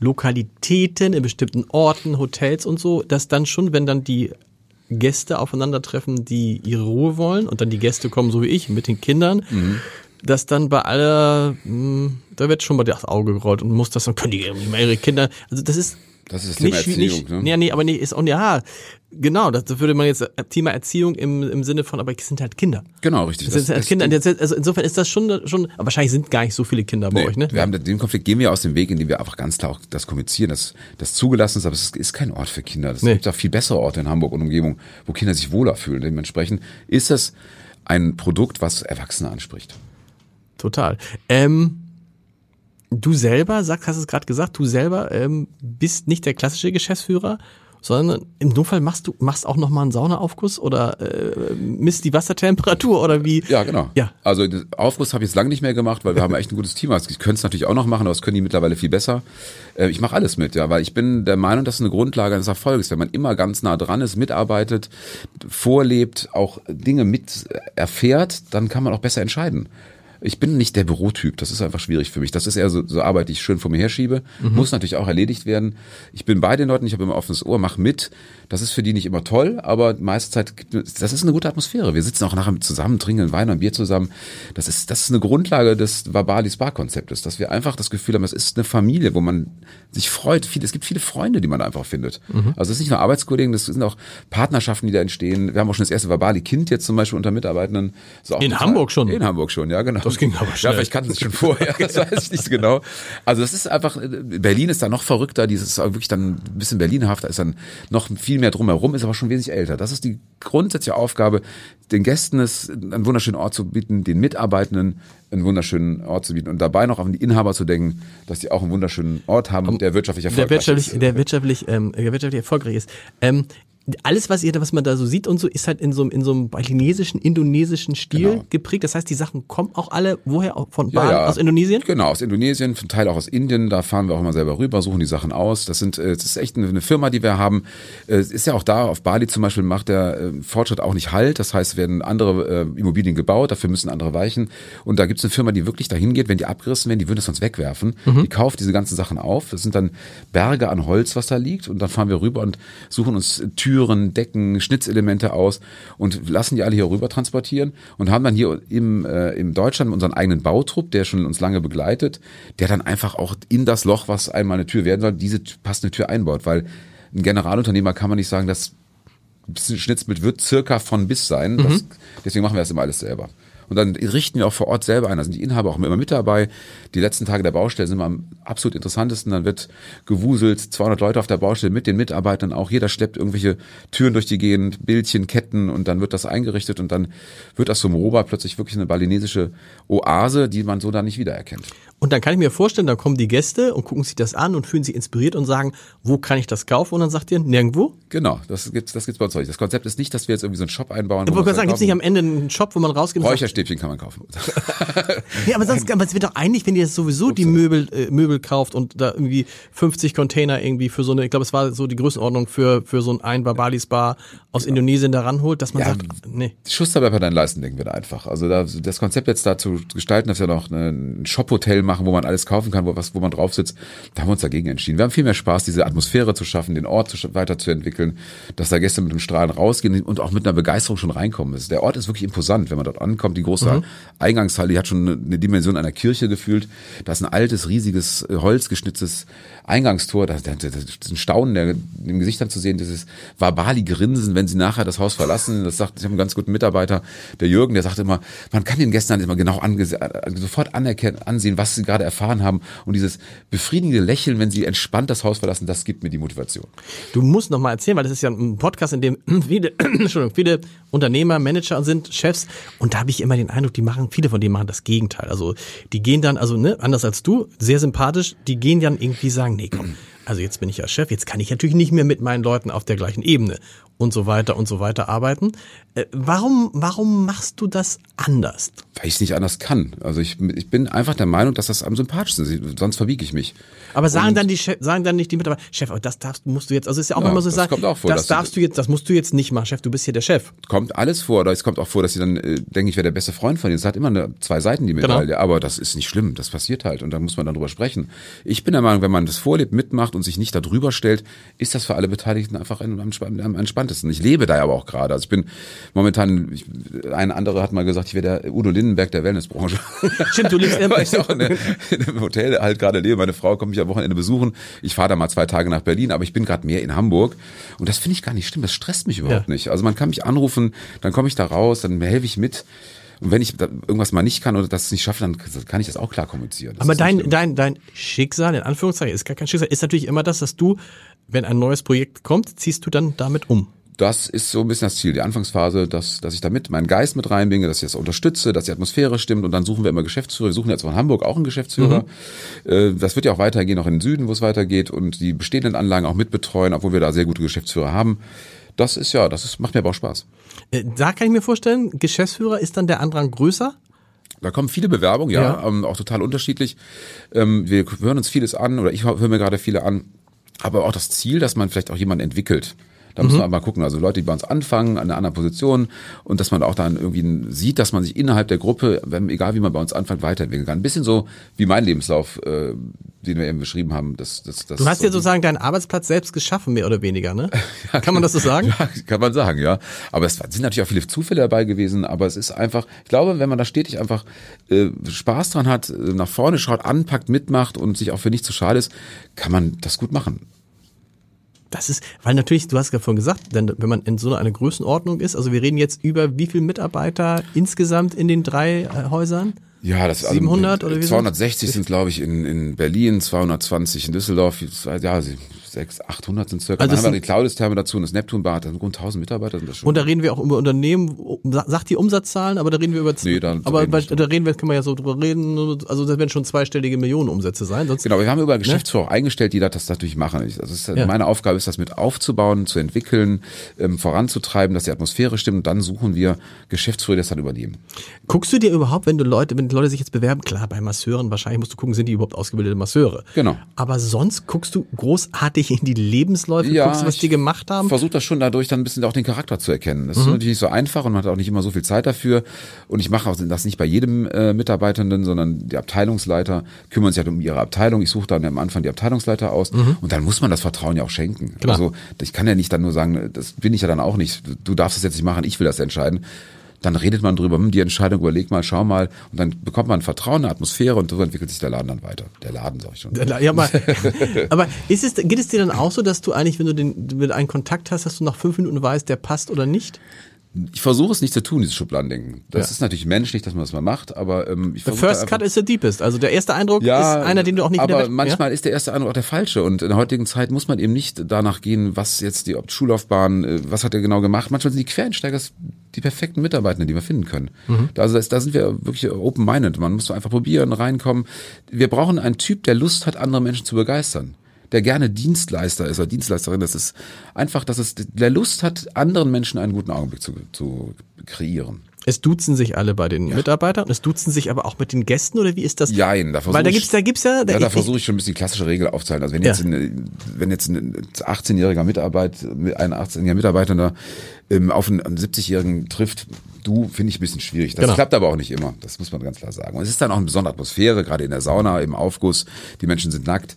Lokalitäten, in bestimmten Orten, Hotels und so, dass dann schon, wenn dann die Gäste aufeinandertreffen, die ihre Ruhe wollen und dann die Gäste kommen, so wie ich, mit den Kindern, dass dann bei aller, mh, da wird schon mal das Auge gerollt und muss das dann, können die irgendwie mal ihre Kinder, also das ist Das ist das Thema nicht, Erziehung, nicht, ne? Nee, nee, aber nee, ist auch, ja, genau, das würde man jetzt, äh, Thema Erziehung im, im Sinne von, aber es sind halt Kinder. Genau, richtig. Das sind halt Kinder, das, also insofern ist das schon, schon, aber wahrscheinlich sind gar nicht so viele Kinder bei Nee, euch, ne? Wir haben den Konflikt gehen wir aus dem Weg, indem wir einfach ganz klar auch das kommunizieren, dass das zugelassen ist, aber es ist kein Ort für Kinder. Es Nee. gibt auch viel bessere Orte in Hamburg und Umgebung, wo Kinder sich wohler fühlen. Dementsprechend ist das ein Produkt, was Erwachsene anspricht. Total. Ähm, du selber, sag, hast es gerade gesagt, du selber ähm, bist nicht der klassische Geschäftsführer, sondern im Notfall machst du machst auch noch mal einen Saunaaufguss oder äh, misst die Wassertemperatur oder wie? Ja, genau. Ja. Also Aufguss habe ich jetzt lange nicht mehr gemacht, weil wir haben echt ein gutes Team. Also, Ich könnte es natürlich auch noch machen, aber das können die mittlerweile viel besser. Äh, Ich mache alles mit, ja, weil ich bin der Meinung, das ist eine Grundlage eines Erfolges. Wenn man immer ganz nah dran ist, mitarbeitet, vorlebt, auch Dinge mit erfährt, dann kann man auch besser entscheiden. Ich bin nicht der Bürotyp, das ist einfach schwierig für mich. Das ist eher so, so Arbeit, die ich schön vor mir herschiebe. Muss natürlich auch erledigt werden. Ich bin bei den Leuten, ich habe immer offenes Ohr, mach mit. Das ist für die nicht immer toll, aber meiste Zeit, das ist eine gute Atmosphäre. Wir sitzen auch nachher zusammen, trinken Wein und Bier zusammen. Das ist, das ist eine Grundlage des Vabali Spa-Konzeptes, dass wir einfach das Gefühl haben, es ist eine Familie, wo man sich freut. Es gibt viele Freunde, die man einfach findet. Mhm. Also es ist nicht nur Arbeitskollegen, das sind auch Partnerschaften, die da entstehen. Wir haben auch schon das erste Verbali-Kind jetzt zum Beispiel unter Mitarbeitenden. In Hamburg schon? In Hamburg schon, ja genau. Das ging aber Ja, schnell. vielleicht kannten sie es schon vorher, das weiß ich nicht so genau. Also das ist einfach, Berlin ist da noch verrückter, dieses wirklich dann ein bisschen berlinhafter, ist dann noch viel mehr drumherum, ist aber schon wesentlich älter. Das ist die grundsätzliche Aufgabe, den Gästen es einen wunderschönen Ort zu bieten, den Mitarbeitenden einen wunderschönen Ort zu bieten und dabei noch an die Inhaber zu denken, dass die auch einen wunderschönen Ort haben, der wirtschaftlich der erfolgreich wirtschaftlich, ist. der wirtschaftlich, ähm, der wirtschaftlich erfolgreich ist. Ähm, alles, was ihr, was man da so sieht und so, ist halt in so, einem- in so einem balinesischen, indonesischen Stil Genau. geprägt. Das heißt, die Sachen kommen auch alle, woher? Von Ja, Bali, ja. aus Indonesien? Genau, aus Indonesien, zum Teil auch aus Indien. Da fahren wir auch immer selber rüber, suchen die Sachen aus. Das sind, äh, das ist echt eine, Firma, die wir haben. Äh, Es ist ja auch da, auf Bali zum Beispiel macht der äh, Fortschritt auch nicht Halt. Das heißt, werden andere Immobilien gebaut, dafür müssen andere weichen. Und da gibt es eine Firma, die wirklich dahin geht, wenn die abgerissen werden, die würden es sonst wegwerfen. Die kauft diese ganzen Sachen auf. Das sind dann Berge an Holz, was da liegt. Und dann fahren wir rüber und suchen uns Türen, Decken, Schnitzelemente aus und lassen die alle hier rüber transportieren und haben dann hier im, äh, im Deutschland unseren eigenen Bautrupp, der schon uns lange begleitet, der dann einfach auch in das Loch, was einmal eine Tür werden soll, diese passende Tür einbaut, weil ein Generalunternehmer kann man nicht sagen, das Schnitzbild wird circa von bis sein. Das, deswegen machen wir das immer alles selber. Und dann richten wir auch vor Ort selber ein. Da sind die Inhaber auch immer mit dabei. Die letzten Tage der Baustelle sind immer am absolut interessantesten. Dann wird gewuselt, 200 Leute auf der Baustelle mit den Mitarbeitern auch. Jeder schleppt irgendwelche Türen durch die Gegend, Bildchen, Ketten und dann wird das eingerichtet und dann wird das zum Roba plötzlich wirklich eine balinesische Oase, die man so dann nicht wiedererkennt. Und dann kann ich mir vorstellen, dann kommen die Gäste und gucken sich das an und fühlen sich inspiriert und sagen, wo kann ich das kaufen? Und dann sagt ihr, nirgendwo. Genau, das gibt's, das gibt's bei uns nicht. Das Konzept ist nicht, dass wir jetzt irgendwie so einen Shop einbauen. Ich wo wollte sagen, gibt's nicht am Ende einen Shop, wo man rausgeht Räucherstäbchen kann man kaufen. Ja, aber sonst, aber es wird doch eigentlich, wenn ihr jetzt sowieso die Möbel, äh, Möbel kauft und da irgendwie 50 Container irgendwie für so eine, ich glaube, es war so die Größenordnung für, für so ein ein Babalis Bar aus Indonesien da ranholt, dass man Ja, sagt, nee. Schuster bleibt bei deinen Leisten, denken wir da einfach. Also da, das Konzept jetzt da zu gestalten, dass wir noch ein Shop-Hotel machen, wo man alles kaufen kann, wo, was, wo man drauf sitzt, da haben wir uns dagegen entschieden. Wir haben viel mehr Spaß, diese Atmosphäre zu schaffen, den Ort zu, weiterzuentwickeln, dass da Gäste mit dem Strahlen rausgehen und auch mit einer Begeisterung schon reinkommen. Das- Der Ort ist wirklich imposant, wenn man dort ankommt. Die große Eingangshalle, die hat schon eine- Dimension einer Kirche gefühlt. Da ist ein altes, riesiges, äh, holzgeschnitztes Eingangstor. Da, da, da, das ist ein Staunen der, im Gesicht dann zu sehen, dieses Wabali-Grinsen, wenn sie nachher das Haus verlassen. Das sagt, ich habe einen ganz guten Mitarbeiter, der Jürgen, der sagt immer, man kann den Gästen dann immer genau äh, sofort anerkennen, ansehen, was sie gerade erfahren haben. Und dieses befriedigende Lächeln, wenn sie entspannt das Haus verlassen, das gibt mir die Motivation. Du musst noch mal erzählen, weil das ist ja ein Podcast, in dem viele, Entschuldigung, viele Unternehmer, Manager sind, Chefs. Und da habe ich immer den Eindruck, die machen, viele von denen machen das Gegenteil. Also die gehen dann, also ne, anders als du, sehr sympathisch, die gehen dann irgendwie sagen, nee, komm, also jetzt bin ich ja Chef, jetzt kann ich natürlich nicht mehr mit meinen Leuten auf der gleichen Ebene und so weiter und so weiter arbeiten. Äh, warum, warum machst du das anders? Weil ich es nicht anders kann. Also ich, ich bin einfach der Meinung, dass das am sympathischsten ist. Sonst verbiege ich mich. Aber sagen dann die sagen dann nicht die Mitarbeiter, Chef, aber das darfst, musst du jetzt, also ist ja auch Ja, immer so das sagen, kommt auch vor, das darfst du jetzt, das musst du jetzt nicht machen, Chef, du bist hier der Chef. kommt alles vor, oder es kommt auch vor, dass sie dann äh, denken, ich wäre der beste Freund von ihnen. Es hat immer eine, zwei Seiten, die Medaille, Genau. aber das ist nicht schlimm, das passiert halt und da muss man dann drüber sprechen. Ich bin der Meinung, wenn man das vorlebt, mitmacht und sich nicht darüber stellt, ist das für alle Beteiligten einfach am, am, am entspanntesten. Ich lebe da ja aber auch gerade. Also ich bin momentan, ich, ein anderer hat mal gesagt, ich wäre der Udo Lindenberg der Wellnessbranche. Stimmt, du liegst Weil ich auch in, in einem Hotel halt gerade lebe. Meine Frau kommt mich am Wochenende besuchen. Ich fahre da mal zwei Tage nach Berlin, aber ich bin gerade mehr in Hamburg. Und das finde ich gar nicht schlimm. Das stresst mich überhaupt Ja. nicht. Also man kann mich anrufen, dann komme ich da raus, dann helfe ich mit. Und wenn ich da irgendwas mal nicht kann oder das nicht schaffe, dann kann ich das auch klar kommunizieren. Das Aber dein, dein, dein Schicksal, in Anführungszeichen, ist gar kein Schicksal, ist natürlich immer das, dass du, wenn ein neues Projekt kommt, ziehst du dann damit um. Das ist so ein bisschen das Ziel, die Anfangsphase, dass, dass ich da mit meinen Geist mit reinbringe, dass ich das unterstütze, dass die Atmosphäre stimmt und dann suchen wir immer Geschäftsführer. Wir suchen jetzt von Hamburg auch einen Geschäftsführer. Äh, Das wird ja auch weitergehen, auch in den Süden, wo es weitergeht und die bestehenden Anlagen auch mitbetreuen, obwohl wir da sehr gute Geschäftsführer haben. Das ist ja, das ist, macht mir aber auch Spaß. Äh, Da kann ich mir vorstellen, Geschäftsführer ist dann der Andrang größer. Da kommen viele Bewerbungen, ja, Ja. Ähm, auch total unterschiedlich. Ähm, wir hören uns vieles an oder ich höre mir gerade viele an, aber auch das Ziel, dass man vielleicht auch jemanden entwickelt. Da muss man mal gucken. Also Leute, die bei uns anfangen, an einer anderen Position und dass man auch dann irgendwie sieht, dass man sich innerhalb der Gruppe, wenn, egal wie man bei uns anfängt, weiterentwickeln kann. Ein bisschen so wie mein Lebenslauf, äh, den wir eben beschrieben haben. Das, das, das Du hast ja sozusagen deinen Arbeitsplatz selbst geschaffen, mehr oder weniger, ne? Kann man das so sagen? Ja, kann man sagen, ja. Aber es sind natürlich auch viele Zufälle dabei gewesen, aber es ist einfach, ich glaube, wenn man da stetig einfach äh, Spaß dran hat, äh, nach vorne schaut, anpackt, mitmacht und sich auch für nichts zu schade ist, kann man das gut machen. Das ist, weil natürlich, du hast ja vorhin gesagt, denn wenn man in so einer Größenordnung ist, also wir reden jetzt über wie viele Mitarbeiter insgesamt in den drei äh, Häusern? Ja, das 700 oder wie 260 sind glaube ich in, in Berlin, 220 in Düsseldorf, ja, 600, 800 sind circa. Also Dann haben wir die Claudius-Therme dazu und das Neptunbad, da sind rund 1000 Mitarbeiter. Sind das schon. Und da reden wir auch über Unternehmen, sagt die Umsatzzahlen, aber da reden wir über, Nee, da- da aber reden wir bei, da reden wir, können wir ja so drüber reden, also das werden schon zweistellige Millionenumsätze sein, sonst, Genau, wir haben über Geschäftsführer auch eingestellt, die das natürlich machen. Ist, Ja. Meine Aufgabe ist, das mit aufzubauen, zu entwickeln, ähm, voranzutreiben, dass die Atmosphäre stimmt. Und dann suchen wir Geschäftsführer, die das dann übernehmen. Guckst du dir überhaupt, wenn du Leute, wenn Leute sich jetzt bewerben, klar, bei Masseuren, wahrscheinlich musst du gucken, sind die überhaupt ausgebildete Masseure? Genau. Aber sonst guckst du großartig in die Lebensläufe, guckst du, was ich die gemacht haben? versuche das schon dadurch dann ein bisschen auch den Charakter zu erkennen. Das ist natürlich nicht so einfach und man hat auch nicht immer so viel Zeit dafür. Und ich mache das nicht bei jedem äh, Mitarbeitenden, sondern die Abteilungsleiter kümmern sich halt um ihre Abteilung. Ich suche dann am Anfang die Abteilungsleiter aus und dann muss man das Vertrauen ja auch schenken. Klar. Also ich kann ja nicht dann nur sagen, das bin ich ja dann auch nicht. Du darfst das jetzt nicht machen, ich will das entscheiden. Dann redet man drüber, hm, die Entscheidung, überleg mal, schau mal. Und dann bekommt man Vertrauen, eine Atmosphäre und so entwickelt sich der Laden dann weiter. Der Laden, sag ich schon. Ja, aber, aber ist es, geht es dir dann auch so, dass du eigentlich, wenn du den, wenn einen Kontakt hast, dass du nach fünf Minuten weißt, der passt oder nicht? Ich versuche es nicht zu tun, dieses Schubladendenken. Das Ja. ist natürlich menschlich, dass man das mal macht, aber ähm, ich versuche First Cut is the deepest. Also der erste Eindruck ist einer, den du auch nicht aber weg- manchmal ist der erste Eindruck auch der falsche und in der heutigen Zeit muss man eben nicht danach gehen, was jetzt die Schullaufbahn, äh, was hat er genau gemacht. Manchmal sind die Quereinsteiger die perfekten Mitarbeitenden, die wir finden können. Mhm. Da, also das, da sind wir wirklich open-minded. Man muss einfach probieren, reinkommen. Wir brauchen einen Typ, der Lust hat, andere Menschen zu begeistern. Der gerne Dienstleister ist oder Dienstleisterin. Das ist einfach, dass es der Lust hat, anderen Menschen einen guten Augenblick zu, zu kreieren. Es duzen sich alle bei den Mitarbeitern und es duzen sich aber auch mit den Gästen oder wie ist das? Jein, da versuche Weil da ich- gibt's, da gibt's ja, da, Ja, da versuche ich schon ein bisschen die klassische Regel aufzuhalten. Also wenn Ja. jetzt, ein, wenn jetzt ein 18-jähriger Mitarbeit, ein 18-jähriger Mitarbeiter ähm, auf einen 70-jährigen trifft, du finde ich ein bisschen schwierig. Das Genau. klappt aber auch nicht immer. Das muss man ganz klar sagen. Und es ist dann auch eine besondere Atmosphäre, gerade in der Sauna, im Aufguss. Die Menschen sind nackt.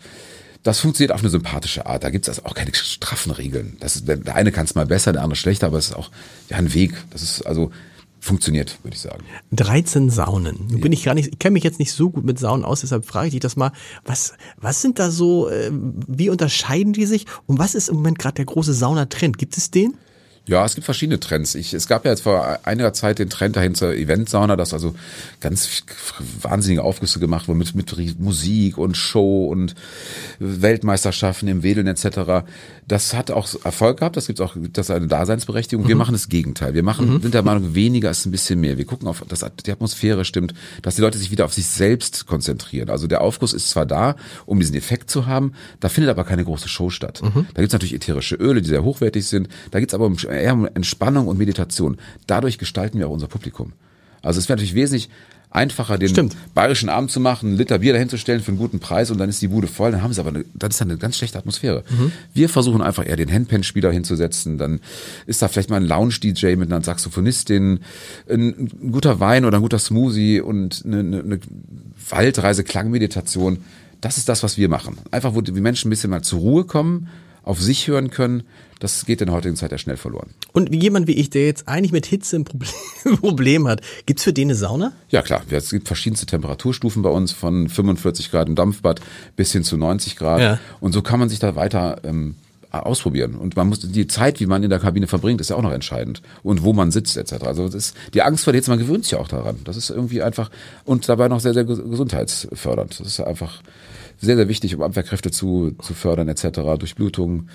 Das funktioniert auf eine sympathische Art. Da gibt es also auch keine straffen Regeln. Das ist, der eine kann es mal besser, der andere schlechter, aber es ist auch ja, ein Weg. Das ist also funktioniert, würde ich sagen. 13 Saunen. Nun bin ich gar nicht, ich kenne mich jetzt nicht so gut mit Saunen aus, deshalb frage ich dich das mal. Was, was sind da so, äh, wie unterscheiden die sich und was ist im Moment gerade der große Saunatrend? Gibt es den? Ja, es gibt verschiedene Trends. Ich, es gab ja jetzt vor einiger Zeit den Trend dahin zur Eventsauna, dass also ganz wahnsinnige Aufgüsse gemacht wurden mit, mit Musik und Show und Weltmeisterschaften im Wedeln etc. Das hat auch Erfolg gehabt, das gibt auch das eine Daseinsberechtigung. Wir machen das Gegenteil. Wir machen, sind der Meinung, weniger ist ein bisschen mehr. Wir gucken auf, dass die Atmosphäre stimmt, dass die Leute sich wieder auf sich selbst konzentrieren. Also der Aufguss ist zwar da, um diesen Effekt zu haben, da findet aber keine große Show statt. Da gibt's natürlich ätherische Öle, die sehr hochwertig sind. Da geht's aber um, eher um Entspannung und Meditation. Dadurch gestalten wir auch unser Publikum. Also es wäre natürlich wesentlich einfacher, den Stimmt. bayerischen Abend zu machen, einen Liter Bier dahinzustellen für einen guten Preis und dann ist die Bude voll. Dann haben sie aber eine, das ist dann eine ganz schlechte Atmosphäre. Wir versuchen einfach eher den Handpan-Spieler hinzusetzen. Dann ist da vielleicht mal ein Lounge-DJ mit einer Saxophonistin, ein, ein guter Wein oder ein guter Smoothie und eine, eine, eine Waldreise, Klangmeditation. Das ist das, was wir machen. Einfach, wo die Menschen ein bisschen mal zur Ruhe kommen, auf sich hören können. Das geht in der heutigen Zeit ja schnell verloren. Und jemand wie ich, der jetzt eigentlich mit Hitze ein Problem, Problem hat, gibt's für den eine Sauna? Ja klar, es gibt verschiedenste Temperaturstufen bei uns, von 45 Grad im Dampfbad bis hin zu 90 Grad. Ja. Und so kann man sich da weiter ähm, ausprobieren. Und man muss die Zeit, wie man in der Kabine verbringt, ist ja auch noch entscheidend. Und wo man sitzt etc. Also das ist, die Angst vor der Hitze, man gewöhnt sich auch daran. Das ist irgendwie einfach und dabei noch sehr, sehr ges- gesundheitsfördernd. Das ist einfach sehr, sehr wichtig, um Abwehrkräfte zu, zu fördern etc. Durchblutung,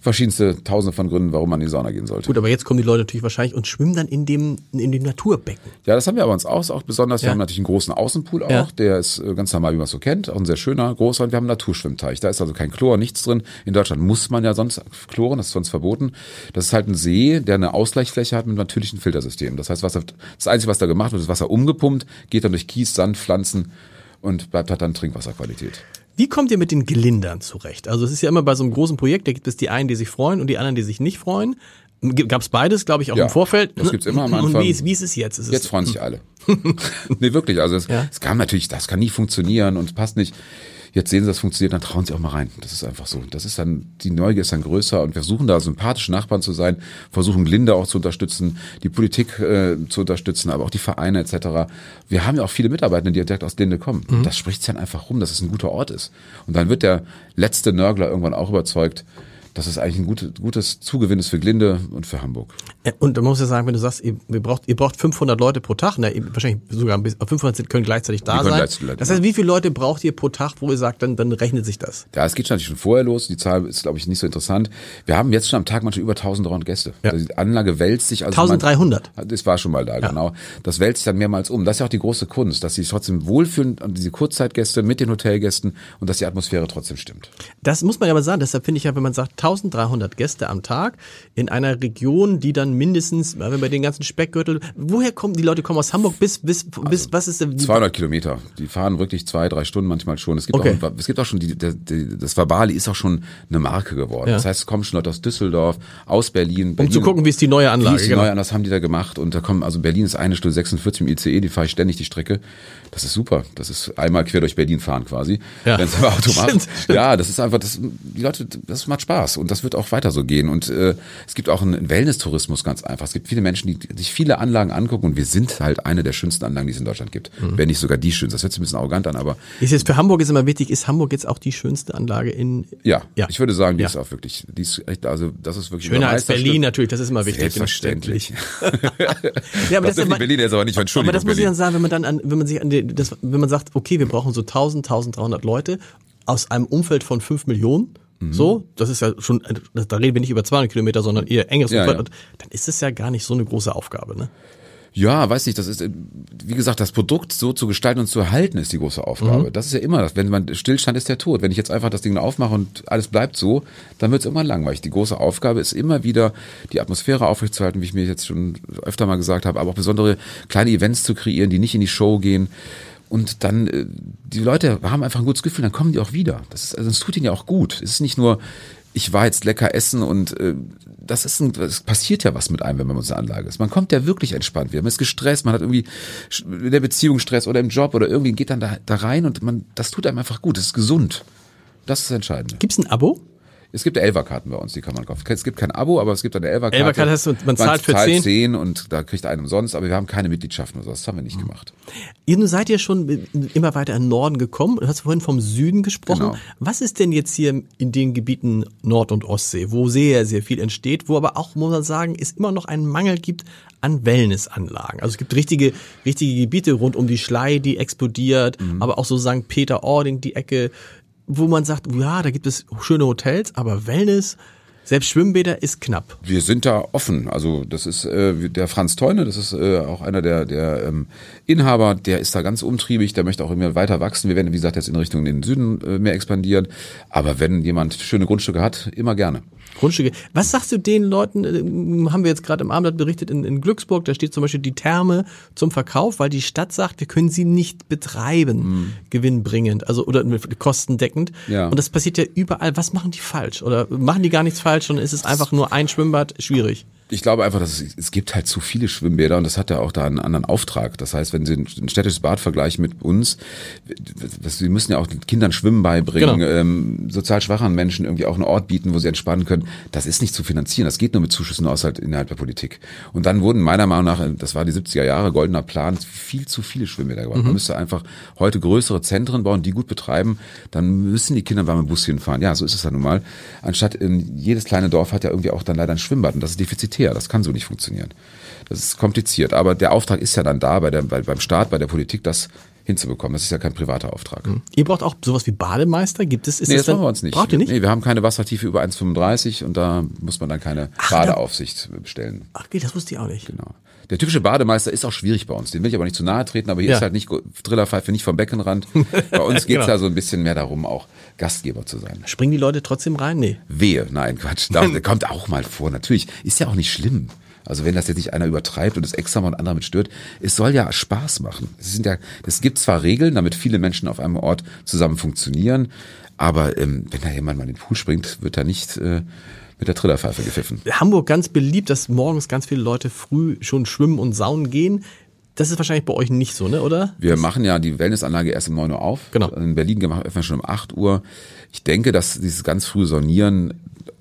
verschiedenste Tausende von Gründen, warum man in die Sauna gehen sollte. Gut, aber jetzt kommen die Leute natürlich wahrscheinlich und schwimmen dann in dem, in dem Naturbecken. Ja, das haben wir aber uns auch, auch besonders. Wir Ja. haben natürlich einen großen Außenpool auch, Ja. der ist äh, ganz normal, wie man es so kennt, auch ein sehr schöner, großer. Und wir haben einen Naturschwimmteich. Da ist also kein Chlor, nichts drin. In Deutschland muss man ja sonst chloren, das ist sonst verboten. Das ist halt ein See, der eine Ausgleichsfläche hat mit einem natürlichen Filtersystem. Das heißt, Wasser, das Einzige, was da gemacht wird, ist Wasser umgepumpt, geht dann durch Kies, Sand, Pflanzen und bleibt halt dann Trinkwasserqualität. Wie kommt ihr mit den Gelindern zurecht? Also es ist ja immer bei so einem großen Projekt, da gibt es die einen, die sich freuen und die anderen, die sich nicht freuen. Gab es beides, glaube ich, auch Ja, im Vorfeld. das gibt's immer am Anfang. Und wie ist, wie ist es jetzt? Ist es Jetzt freuen sich alle. nee, wirklich. Also es, Ja. es kann natürlich, das kann nie funktionieren und es passt nicht. Jetzt sehen sie, das funktioniert, dann trauen sie auch mal rein. Das ist einfach so. Das ist dann, die Neugier ist dann größer und wir versuchen da sympathische Nachbarn zu sein, versuchen Glinde auch zu unterstützen, die Politik äh, zu unterstützen, aber auch die Vereine etc. Wir haben ja auch viele Mitarbeiter, die direkt aus Glinde kommen. Mhm. Das spricht dann einfach rum, dass es ein guter Ort ist. Und dann wird der letzte Nörgler irgendwann auch überzeugt, dass es eigentlich ein gutes, gutes Zugewinn ist für Glinde und für Hamburg. Äh, Und da muss ich sagen, wenn du sagst, ihr, ihr, braucht, ihr braucht 500 Leute pro Tag, ne, wahrscheinlich sogar ein bisschen, 500 sind- können gleichzeitig da sein. gleichzeitig, das heißt, wie viele Leute braucht ihr pro Tag, wo ihr sagt, dann, dann rechnet sich das? Ja, es geht schon natürlich schon vorher los. Die Zahl ist, glaube ich, nicht so interessant. Wir haben jetzt schon am Tag manchmal über 1300 Gäste. Ja. Also die Anlage wälzt sich. Also 1300? Man, das war schon mal da, genau. Das wälzt sich dann mehrmals um. Das ist ja auch die große Kunst, dass sie sich trotzdem wohlfühlen, diese Kurzzeitgäste mit den Hotelgästen und dass die Atmosphäre trotzdem stimmt. Das muss man ja aber sagen. Deshalb finde ich ja, wenn man sagt 1300 Gäste am Tag in einer Region, die dann mindestens, wenn wir den ganzen Speckgürtel, woher kommen die Leute kommen aus Hamburg bis bis bis was ist denn? 200 Kilometer. Die fahren wirklich zwei, drei Stunden manchmal schon. Es gibt Okay. auch, es gibt auch schon die, die, das Verbali ist auch schon eine Marke geworden. Ja. Das heißt, es kommen schon Leute aus Düsseldorf, aus Berlin. Berlin Um zu gucken, wie ist die neue Anlage, Wie ist die genau. neue Anlage, das haben die da gemacht. Und da kommen, also Berlin ist eine Stunde 46 im ICE, die fahre ich ständig die Strecke. Das ist super. Das ist einmal quer durch Berlin fahren quasi. Ja. Wenn es aber Auto macht. Stimmt, stimmt. Ja, das ist einfach, das, die Leute, das macht Spaß und das wird auch weiter so gehen. Und äh, es gibt auch einen Wellness-Tourismus ganz einfach. Es gibt viele Menschen, die sich viele Anlagen angucken und wir sind halt eine der schönsten Anlagen, die es in Deutschland gibt. Mhm. Wenn nicht sogar die schönste. Das hört sich ein bisschen arrogant an, aber Ist jetzt für Hamburg ist immer wichtig, ist Hamburg jetzt auch die schönste Anlage in ja, Ja. ich würde sagen, die Ja. ist auch wirklich, die ist echt, also das ist wirklich schöner als Berlin natürlich, das ist immer wichtig. Selbstverständlich. Ja, aber das dürfen die man- Berliner jetzt aber nicht, Aber Entschuldigung, das muss ich Berlin. dann sagen, wenn man dann an, wenn man sich an die, das, wenn man sagt, okay, wir brauchen so 1000, 1300 Leute aus einem Umfeld von 5 Millionen, Mhm. so, das ist ja schon, da reden wir nicht über 200 Kilometer, sondern eher engeres Ja, Umfeld, ja. und dann ist es ja gar nicht so eine große Aufgabe, ne? Ja, weiß nicht, das ist, äh, wie gesagt, das Produkt so zu gestalten und zu erhalten ist die große Aufgabe. Mhm. Das ist ja immer das. Wenn man Stillstand ist der Tod. Wenn ich jetzt einfach das Ding aufmache und alles bleibt so, dann wird es irgendwann langweilig. Die große Aufgabe ist immer wieder, die Atmosphäre aufrechtzuerhalten, wie ich mir jetzt schon öfter mal gesagt habe, aber auch besondere kleine Events zu kreieren, die nicht in die Show gehen. Und dann, äh, die Leute haben einfach ein gutes Gefühl, dann kommen die auch wieder. Das ist, also es tut ihnen ja auch gut. Es ist nicht nur, ich war jetzt lecker essen und äh, das ist ein, es passiert ja was mit einem, wenn man in unserer Anlage ist. Man kommt ja wirklich entspannt wieder. Man ist gestresst, man hat irgendwie in der Beziehung Stress oder im Job oder irgendwie geht dann da, da rein und man, das tut einem einfach gut. Es ist gesund. Das ist das Entscheidende. Gibt's ein Abo? Es gibt Elferkarten bei uns, die kann man kaufen. Es gibt kein Abo, aber es gibt eine Elferkarte. Elferkarte heißt, man zahlt für 10? 10 und da kriegt einen umsonst, aber wir haben keine Mitgliedschaften oder so. Das haben wir nicht gemacht. Ihr nun seid ja schon immer weiter in den Norden gekommen. Du hast vorhin vom Süden gesprochen. Genau. Was ist denn jetzt hier in den Gebieten Nord- und Ostsee, wo sehr, sehr viel entsteht, wo aber auch, muss man sagen, es immer noch einen Mangel gibt an Wellnessanlagen. Also es gibt richtige, richtige Gebiete rund um die Schlei, die explodiert, Mhm. aber auch so St. Peter-Ording, die Ecke, wo man sagt, ja, da gibt es schöne Hotels, aber Wellness, selbst Schwimmbäder ist knapp. Wir sind da offen. Also das ist äh, der Franz Teune, das ist äh, auch einer der, der ähm, Inhaber, der ist da ganz umtriebig, der möchte auch immer weiter wachsen. Wir werden, wie gesagt, jetzt in Richtung den Süden äh, mehr expandieren. Aber wenn jemand schöne Grundstücke hat, immer gerne. Grundstücke. Was sagst du den Leuten, äh, haben wir jetzt gerade im Abendblatt berichtet, in, in Glücksburg, da steht zum Beispiel die Therme zum Verkauf, weil die Stadt sagt, wir können sie nicht betreiben, gewinnbringend, also oder kostendeckend. Ja. Und das passiert ja überall. Was machen die falsch? Oder machen die gar nichts falsch, sondern ist es einfach nur ein Schwimmbad? Schwierig. Ich glaube einfach, dass es, es gibt halt zu viele Schwimmbäder und das hat ja auch da einen anderen Auftrag. Das heißt, wenn Sie ein, städtisches Bad vergleichen mit uns, das, Sie müssen ja auch den Kindern Schwimmen beibringen, Genau. ähm, sozial schwachen Menschen irgendwie auch einen Ort bieten, wo sie entspannen können. Das ist nicht zu finanzieren. Das geht nur mit Zuschüssen aus halt innerhalb der Politik. Und dann wurden meiner Meinung nach, das war die 70er Jahre, goldener Plan, viel zu viele Schwimmbäder gebaut. Man müsste einfach heute größere Zentren bauen, die gut betreiben. Dann müssen die Kinder dem Bus hinfahren. Ja, so ist es ja nun mal. Anstatt in, jedes kleine Dorf hat ja irgendwie auch dann leider ein Schwimmbad und das ist defizitär. Das kann so nicht funktionieren. Das ist kompliziert. Aber der Auftrag ist ja dann da bei der, bei, beim Staat, bei der Politik, das hinzubekommen. Das ist ja kein privater Auftrag. Ihr braucht auch sowas wie Bademeister? Gibt es? Ist Nee, das das machen wir uns nicht. Braucht ihr nicht? Nee, wir haben keine Wassertiefe über 1,35 und da muss man dann keine Badeaufsicht bestellen. Ach, okay, das wusste ich auch nicht. Genau. Der typische Bademeister ist auch schwierig bei uns. Den will ich aber nicht zu nahe treten, aber hier Ja. ist halt nicht Trillerpfeife nicht vom Beckenrand. Bei uns geht's Genau. ja so ein bisschen mehr darum, auch Gastgeber zu sein. Springen die Leute trotzdem rein? Nee. Wehe, nein, Quatsch. Da, kommt auch mal vor. Natürlich ist ja auch nicht schlimm. Also wenn das jetzt nicht einer übertreibt und es extra mal und anderer mit stört, es soll ja Spaß machen. Es sind ja, es gibt zwar Regeln, damit viele Menschen auf einem Ort zusammen funktionieren, aber ähm, wenn da jemand mal in den Pool springt, wird da nicht äh, mit der Trillerpfeife gepfiffen. Hamburg ganz beliebt, dass morgens ganz viele Leute früh schon schwimmen und saunen gehen. Das ist wahrscheinlich bei euch nicht so, ne, oder? Wir machen ja die Wellnessanlage erst um 9 Uhr auf. Genau. In Berlin öffnen wir schon um 8 Uhr. Ich denke, dass dieses ganz frühe Sonieren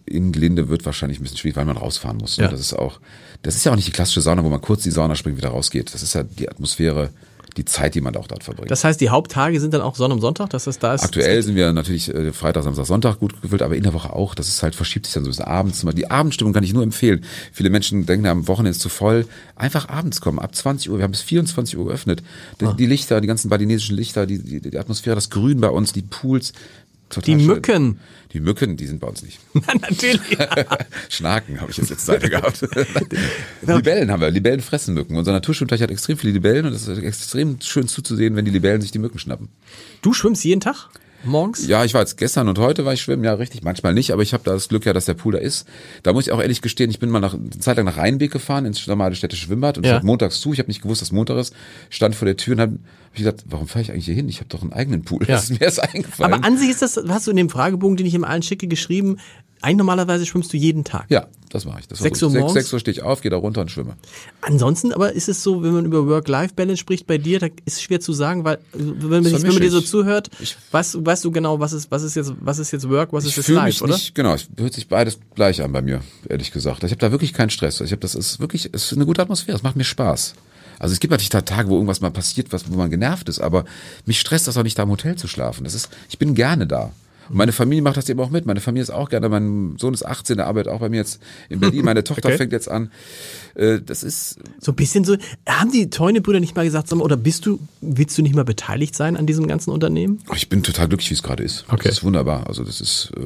in Gelinde wird wahrscheinlich ein bisschen schwierig, weil man rausfahren muss. Ne? Ja. Das ist auch, das ist ja auch nicht die klassische Sauna, wo man kurz die Sauna springt, wieder rausgeht. Das ist ja die Atmosphäre, die Zeit, die man auch dort verbringt. Das heißt, die Haupttage sind dann auch Sonn und Sonntag, dass das da ist. Aktuell sind wir natürlich äh, Freitag, Samstag, Sonntag gut gefüllt, aber in der Woche auch. Das ist halt, verschiebt sich dann so ein bisschen abends. Die Abendstimmung kann ich nur empfehlen. Viele Menschen denken, am Wochenende ist zu voll. Einfach abends kommen, ab 20 Uhr. Wir haben bis 24 Uhr geöffnet. Die, Ah. die Lichter, die ganzen balinesischen Lichter, die, die, die Atmosphäre, das Grün bei uns, die Pools. Total Die schön. Mücken. Die Mücken, die sind bei uns nicht. Natürlich. Schnaken habe ich jetzt letzte gehabt. Libellen haben wir. Libellen fressen Mücken. Unser Naturschwimmteich hat extrem viele Libellen und es ist extrem schön zuzusehen, wenn die Libellen sich die Mücken schnappen. Du schwimmst jeden Tag? Morgens? Ja, ich war jetzt gestern und heute war ich schwimmen, ja richtig, manchmal nicht, aber ich habe da das Glück ja, dass der Pool da ist. Da muss ich auch ehrlich gestehen, ich bin mal nach, eine Zeit lang nach Rheinbeek gefahren, ins normale städtische Schwimmbad und Ja. es hat montags zu, ich habe nicht gewusst, dass Montag ist, stand vor der Tür und habe hab ich gedacht, warum fahre ich eigentlich hier hin? Ich habe doch einen eigenen Pool. Ja. Das ist mir erst eingefallen. Aber an sich ist das, hast du in dem Fragebogen, den ich im allen schicke, geschrieben, eigentlich normalerweise schwimmst du jeden Tag. ja, das mache ich. Das Sechs. Uhr morgens? Sechs, Uhr stehe ich auf, gehe da runter und schwimme. Ansonsten aber ist es so, wenn man über Work-Life-Balance spricht bei dir, da ist es schwer zu sagen, weil wenn man, wenn man dir so vermische ich. zuhört, weißt, du- weißt du genau, was ist, was ist jetzt, was ist jetzt Work, was ist jetzt Life, mich oder? nicht, genau, es hört sich beides gleich an bei mir, ehrlich gesagt. Ich habe da wirklich keinen Stress. Ich habe das ist wirklich, es ist eine gute Atmosphäre, es macht mir Spaß. Also es gibt natürlich da Tage, wo irgendwas mal passiert, was, wo man genervt ist, aber mich stresst das auch nicht, da im Hotel zu schlafen. Das ist, ich bin gerne da. Und meine Familie macht das eben auch mit. Meine Familie ist auch gerne. Mein Sohn ist 18, der arbeitet auch bei mir jetzt in Berlin. Meine Tochter Okay. fängt jetzt an. Äh, Das ist, So ein bisschen so, haben die Teune-Brüder nicht mal gesagt, oder bist du, willst du nicht mal beteiligt sein an diesem ganzen Unternehmen? oh, ich bin total glücklich, wie es gerade ist. Okay. Das ist wunderbar. Also das ist äh,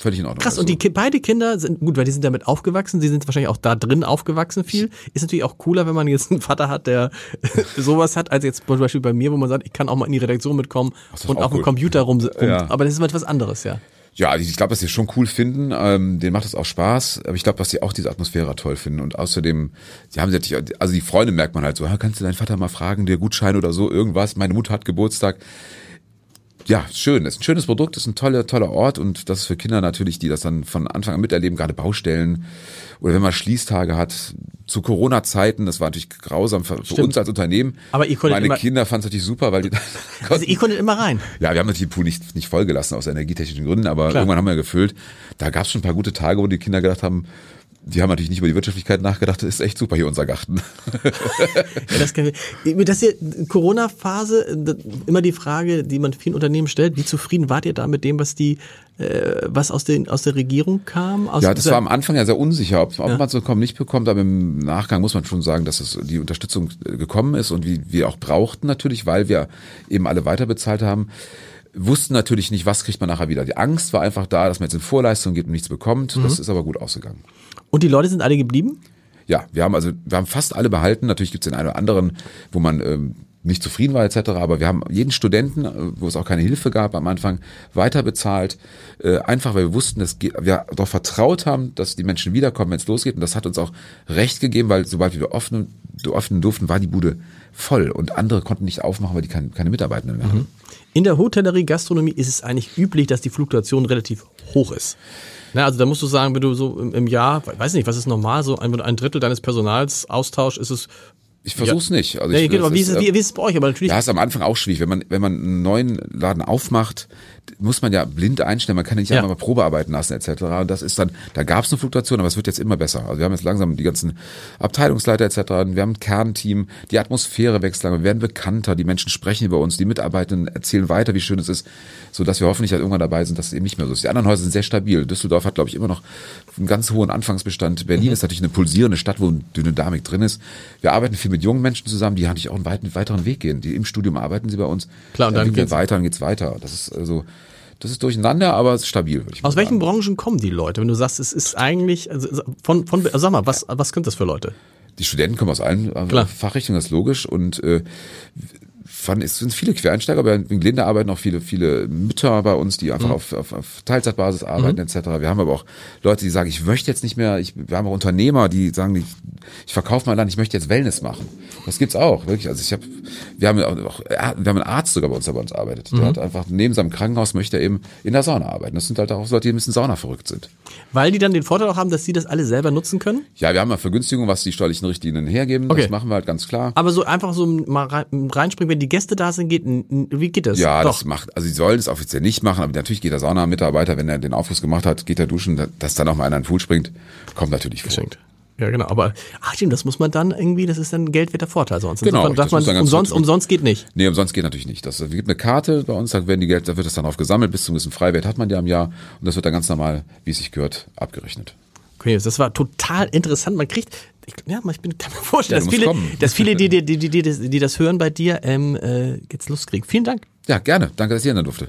völlig in Ordnung. Krass, Also, und die Ki- beide Kinder sind, gut, weil die sind damit aufgewachsen, sie sind wahrscheinlich auch da drin aufgewachsen viel. Ist natürlich auch cooler, wenn man jetzt einen Vater hat, der sowas hat, als jetzt zum Beispiel bei mir, wo man sagt, ich kann auch mal in die Redaktion mitkommen ist und auch auf dem. Computer rum, Ja. aber das ist mal etwas anderes, ja. Ja, ich glaube, dass sie es schon cool finden. Ähm, denen macht es auch Spaß. Aber ich glaube, dass sie auch diese Atmosphäre toll finden. Und außerdem, sie haben sich natürlich, also die Freunde merkt man halt so, "Ah, kannst du deinen Vater mal fragen, der Gutschein oder so, irgendwas. Meine Mutter hat Geburtstag. Ja, schön. Das ist ein schönes Produkt, ist ein toller, toller Ort und das ist für Kinder natürlich, die das dann von Anfang an miterleben, gerade Baustellen oder wenn man Schließtage hat. Zu Corona-Zeiten, das war natürlich grausam für, für uns als Unternehmen. Aber ihr konntet Meine Kinder fanden es natürlich super, weil die Also ihr konntet immer rein. ja, wir haben natürlich den Pool nicht, nicht vollgelassen aus energietechnischen Gründen, aber Klar. irgendwann haben wir gefüllt. Da gab es schon ein paar gute Tage, wo die Kinder gedacht haben, die haben natürlich nicht über die Wirtschaftlichkeit nachgedacht, das ist echt super hier unser Garten. Ja, das kann ich. Das hier, Corona-Phase, immer die Frage, die man vielen Unternehmen stellt, wie zufrieden wart ihr da mit dem, was die, äh, was aus, den, aus der Regierung kam? Aus Ja, das war am Anfang ja sehr unsicher, ob, ob man es so kommt, nicht bekommt, aber im Nachgang muss man schon sagen, dass es die Unterstützung äh, gekommen ist und wie wir auch brauchten natürlich, weil wir eben alle weiterbezahlt haben. Wussten natürlich nicht, was kriegt man nachher wieder. Die Angst war einfach da, dass man jetzt in Vorleistung geht und nichts bekommt. Das ist aber gut ausgegangen. Und die Leute sind alle geblieben? Ja, wir haben also, wir haben fast alle behalten. Natürlich gibt es den einen oder anderen, wo man ähm, nicht zufrieden war etc. Aber wir haben jeden Studenten, äh, wo es auch keine Hilfe gab am Anfang, weiter bezahlt. Äh, einfach, weil wir wussten, dass wir darauf vertraut haben, dass die Menschen wiederkommen, wenn es losgeht. Und das hat uns auch recht gegeben, weil sobald wir öffnen, öffnen durften, war die Bude voll und andere konnten nicht aufmachen, weil die keine, keine Mitarbeitenden mehr haben. In der Hotellerie, Gastronomie ist es eigentlich üblich, dass die Fluktuation relativ hoch ist. Na, also da musst du sagen, wenn du so im, im Jahr, weiß nicht, was ist normal, so ein, ein Drittel deines Personals austauschst, ist es. Ich versuch's nicht. Also Ja, ich, genau, das wie, ist es, äh, wie, wie ist es bei euch? Aber natürlich. Ja, ist am Anfang auch schwierig. Wenn man, wenn man einen neuen Laden aufmacht, muss man ja blind einstellen. Man kann ja nicht Ja. einfach mal Probe arbeiten lassen etc. Und das ist dann, da gab es eine Fluktuation, aber es wird jetzt immer besser. Also wir haben jetzt langsam die ganzen Abteilungsleiter etc. Wir haben ein Kernteam, die Atmosphäre wächst langsam, wir werden bekannter, die Menschen sprechen über uns, die Mitarbeitenden erzählen weiter, wie schön es ist, so dass wir hoffentlich halt irgendwann dabei sind, dass es eben nicht mehr so ist. Die anderen Häuser sind sehr stabil. Düsseldorf hat, glaube ich, immer noch einen ganz hohen Anfangsbestand. Berlin Mhm. ist natürlich eine pulsierende Stadt, wo eine Dynamik drin ist. Wir arbeiten viel mit jungen Menschen zusammen, die natürlich auch einen weiten, weiteren Weg gehen. Die im Studium arbeiten sie bei uns. Klar, und dann entwickeln geht's- weiter, dann geht's weiter. Das ist also, das ist durcheinander, aber es ist stabil, würde ich mal aus welchen sagen. Branchen kommen die Leute? Wenn du sagst, es ist eigentlich, also von, von, also sag mal, was, was sind das für Leute? Die Studenten kommen aus allen äh, Klar. Fachrichtungen, das ist logisch. Und äh, fand, es sind viele Quereinsteiger, aber in Glinde arbeiten auch viele, viele Mütter bei uns, die einfach Mhm. auf, auf, auf Teilzeitbasis arbeiten etc. Wir haben aber auch Leute, die sagen, ich möchte jetzt nicht mehr, ich, wir haben auch Unternehmer, die sagen, ich ich verkaufe mein Land, ich möchte jetzt Wellness machen. Das gibt's auch, wirklich. Also ich habe, wir haben auch, wir haben einen Arzt sogar bei uns, der bei uns arbeitet. Der hat einfach neben seinem Krankenhaus möchte er eben in der Sauna arbeiten. Das sind halt auch Leute, die ein bisschen Sauna verrückt sind. Weil die dann den Vorteil auch haben, dass sie das alle selber nutzen können? Ja, wir haben ja Vergünstigungen, was die steuerlichen Richtlinien hergeben. Okay. Das machen wir halt ganz klar. Aber so einfach so mal rein- reinspringen, wenn die Gäste da sind, geht, wie geht das? Ja, Doch. das macht, also sie sollen es offiziell nicht machen, aber natürlich geht der Saunamitarbeiter, wenn er den Aufguss gemacht hat, geht er duschen, da- dass dann auch mal einer in den Pool springt, kommt natürlich vor. geschenkt. Ja, genau. Aber, ach stimmt, das muss man dann irgendwie, das ist dann ein geldwerter Vorteil sonst. Genau, Insofern das darf man, man umsonst, umsonst geht nicht. Nee, umsonst geht natürlich nicht. Das es gibt eine Karte bei uns, da werden die Geld, da wird das dann auf gesammelt, bis zum gewissen Freiwert hat man ja im Jahr und das wird dann ganz normal, wie es sich gehört, abgerechnet. Okay, das war total interessant. Man kriegt, ich, ja, ich bin, kann mir vorstellen, Ja, dass viele, dass viele, die, die, die, die, das- die das hören bei dir, ähm, äh, jetzt Lust kriegen. Vielen Dank. Ja, gerne. Danke, dass ich hier durfte.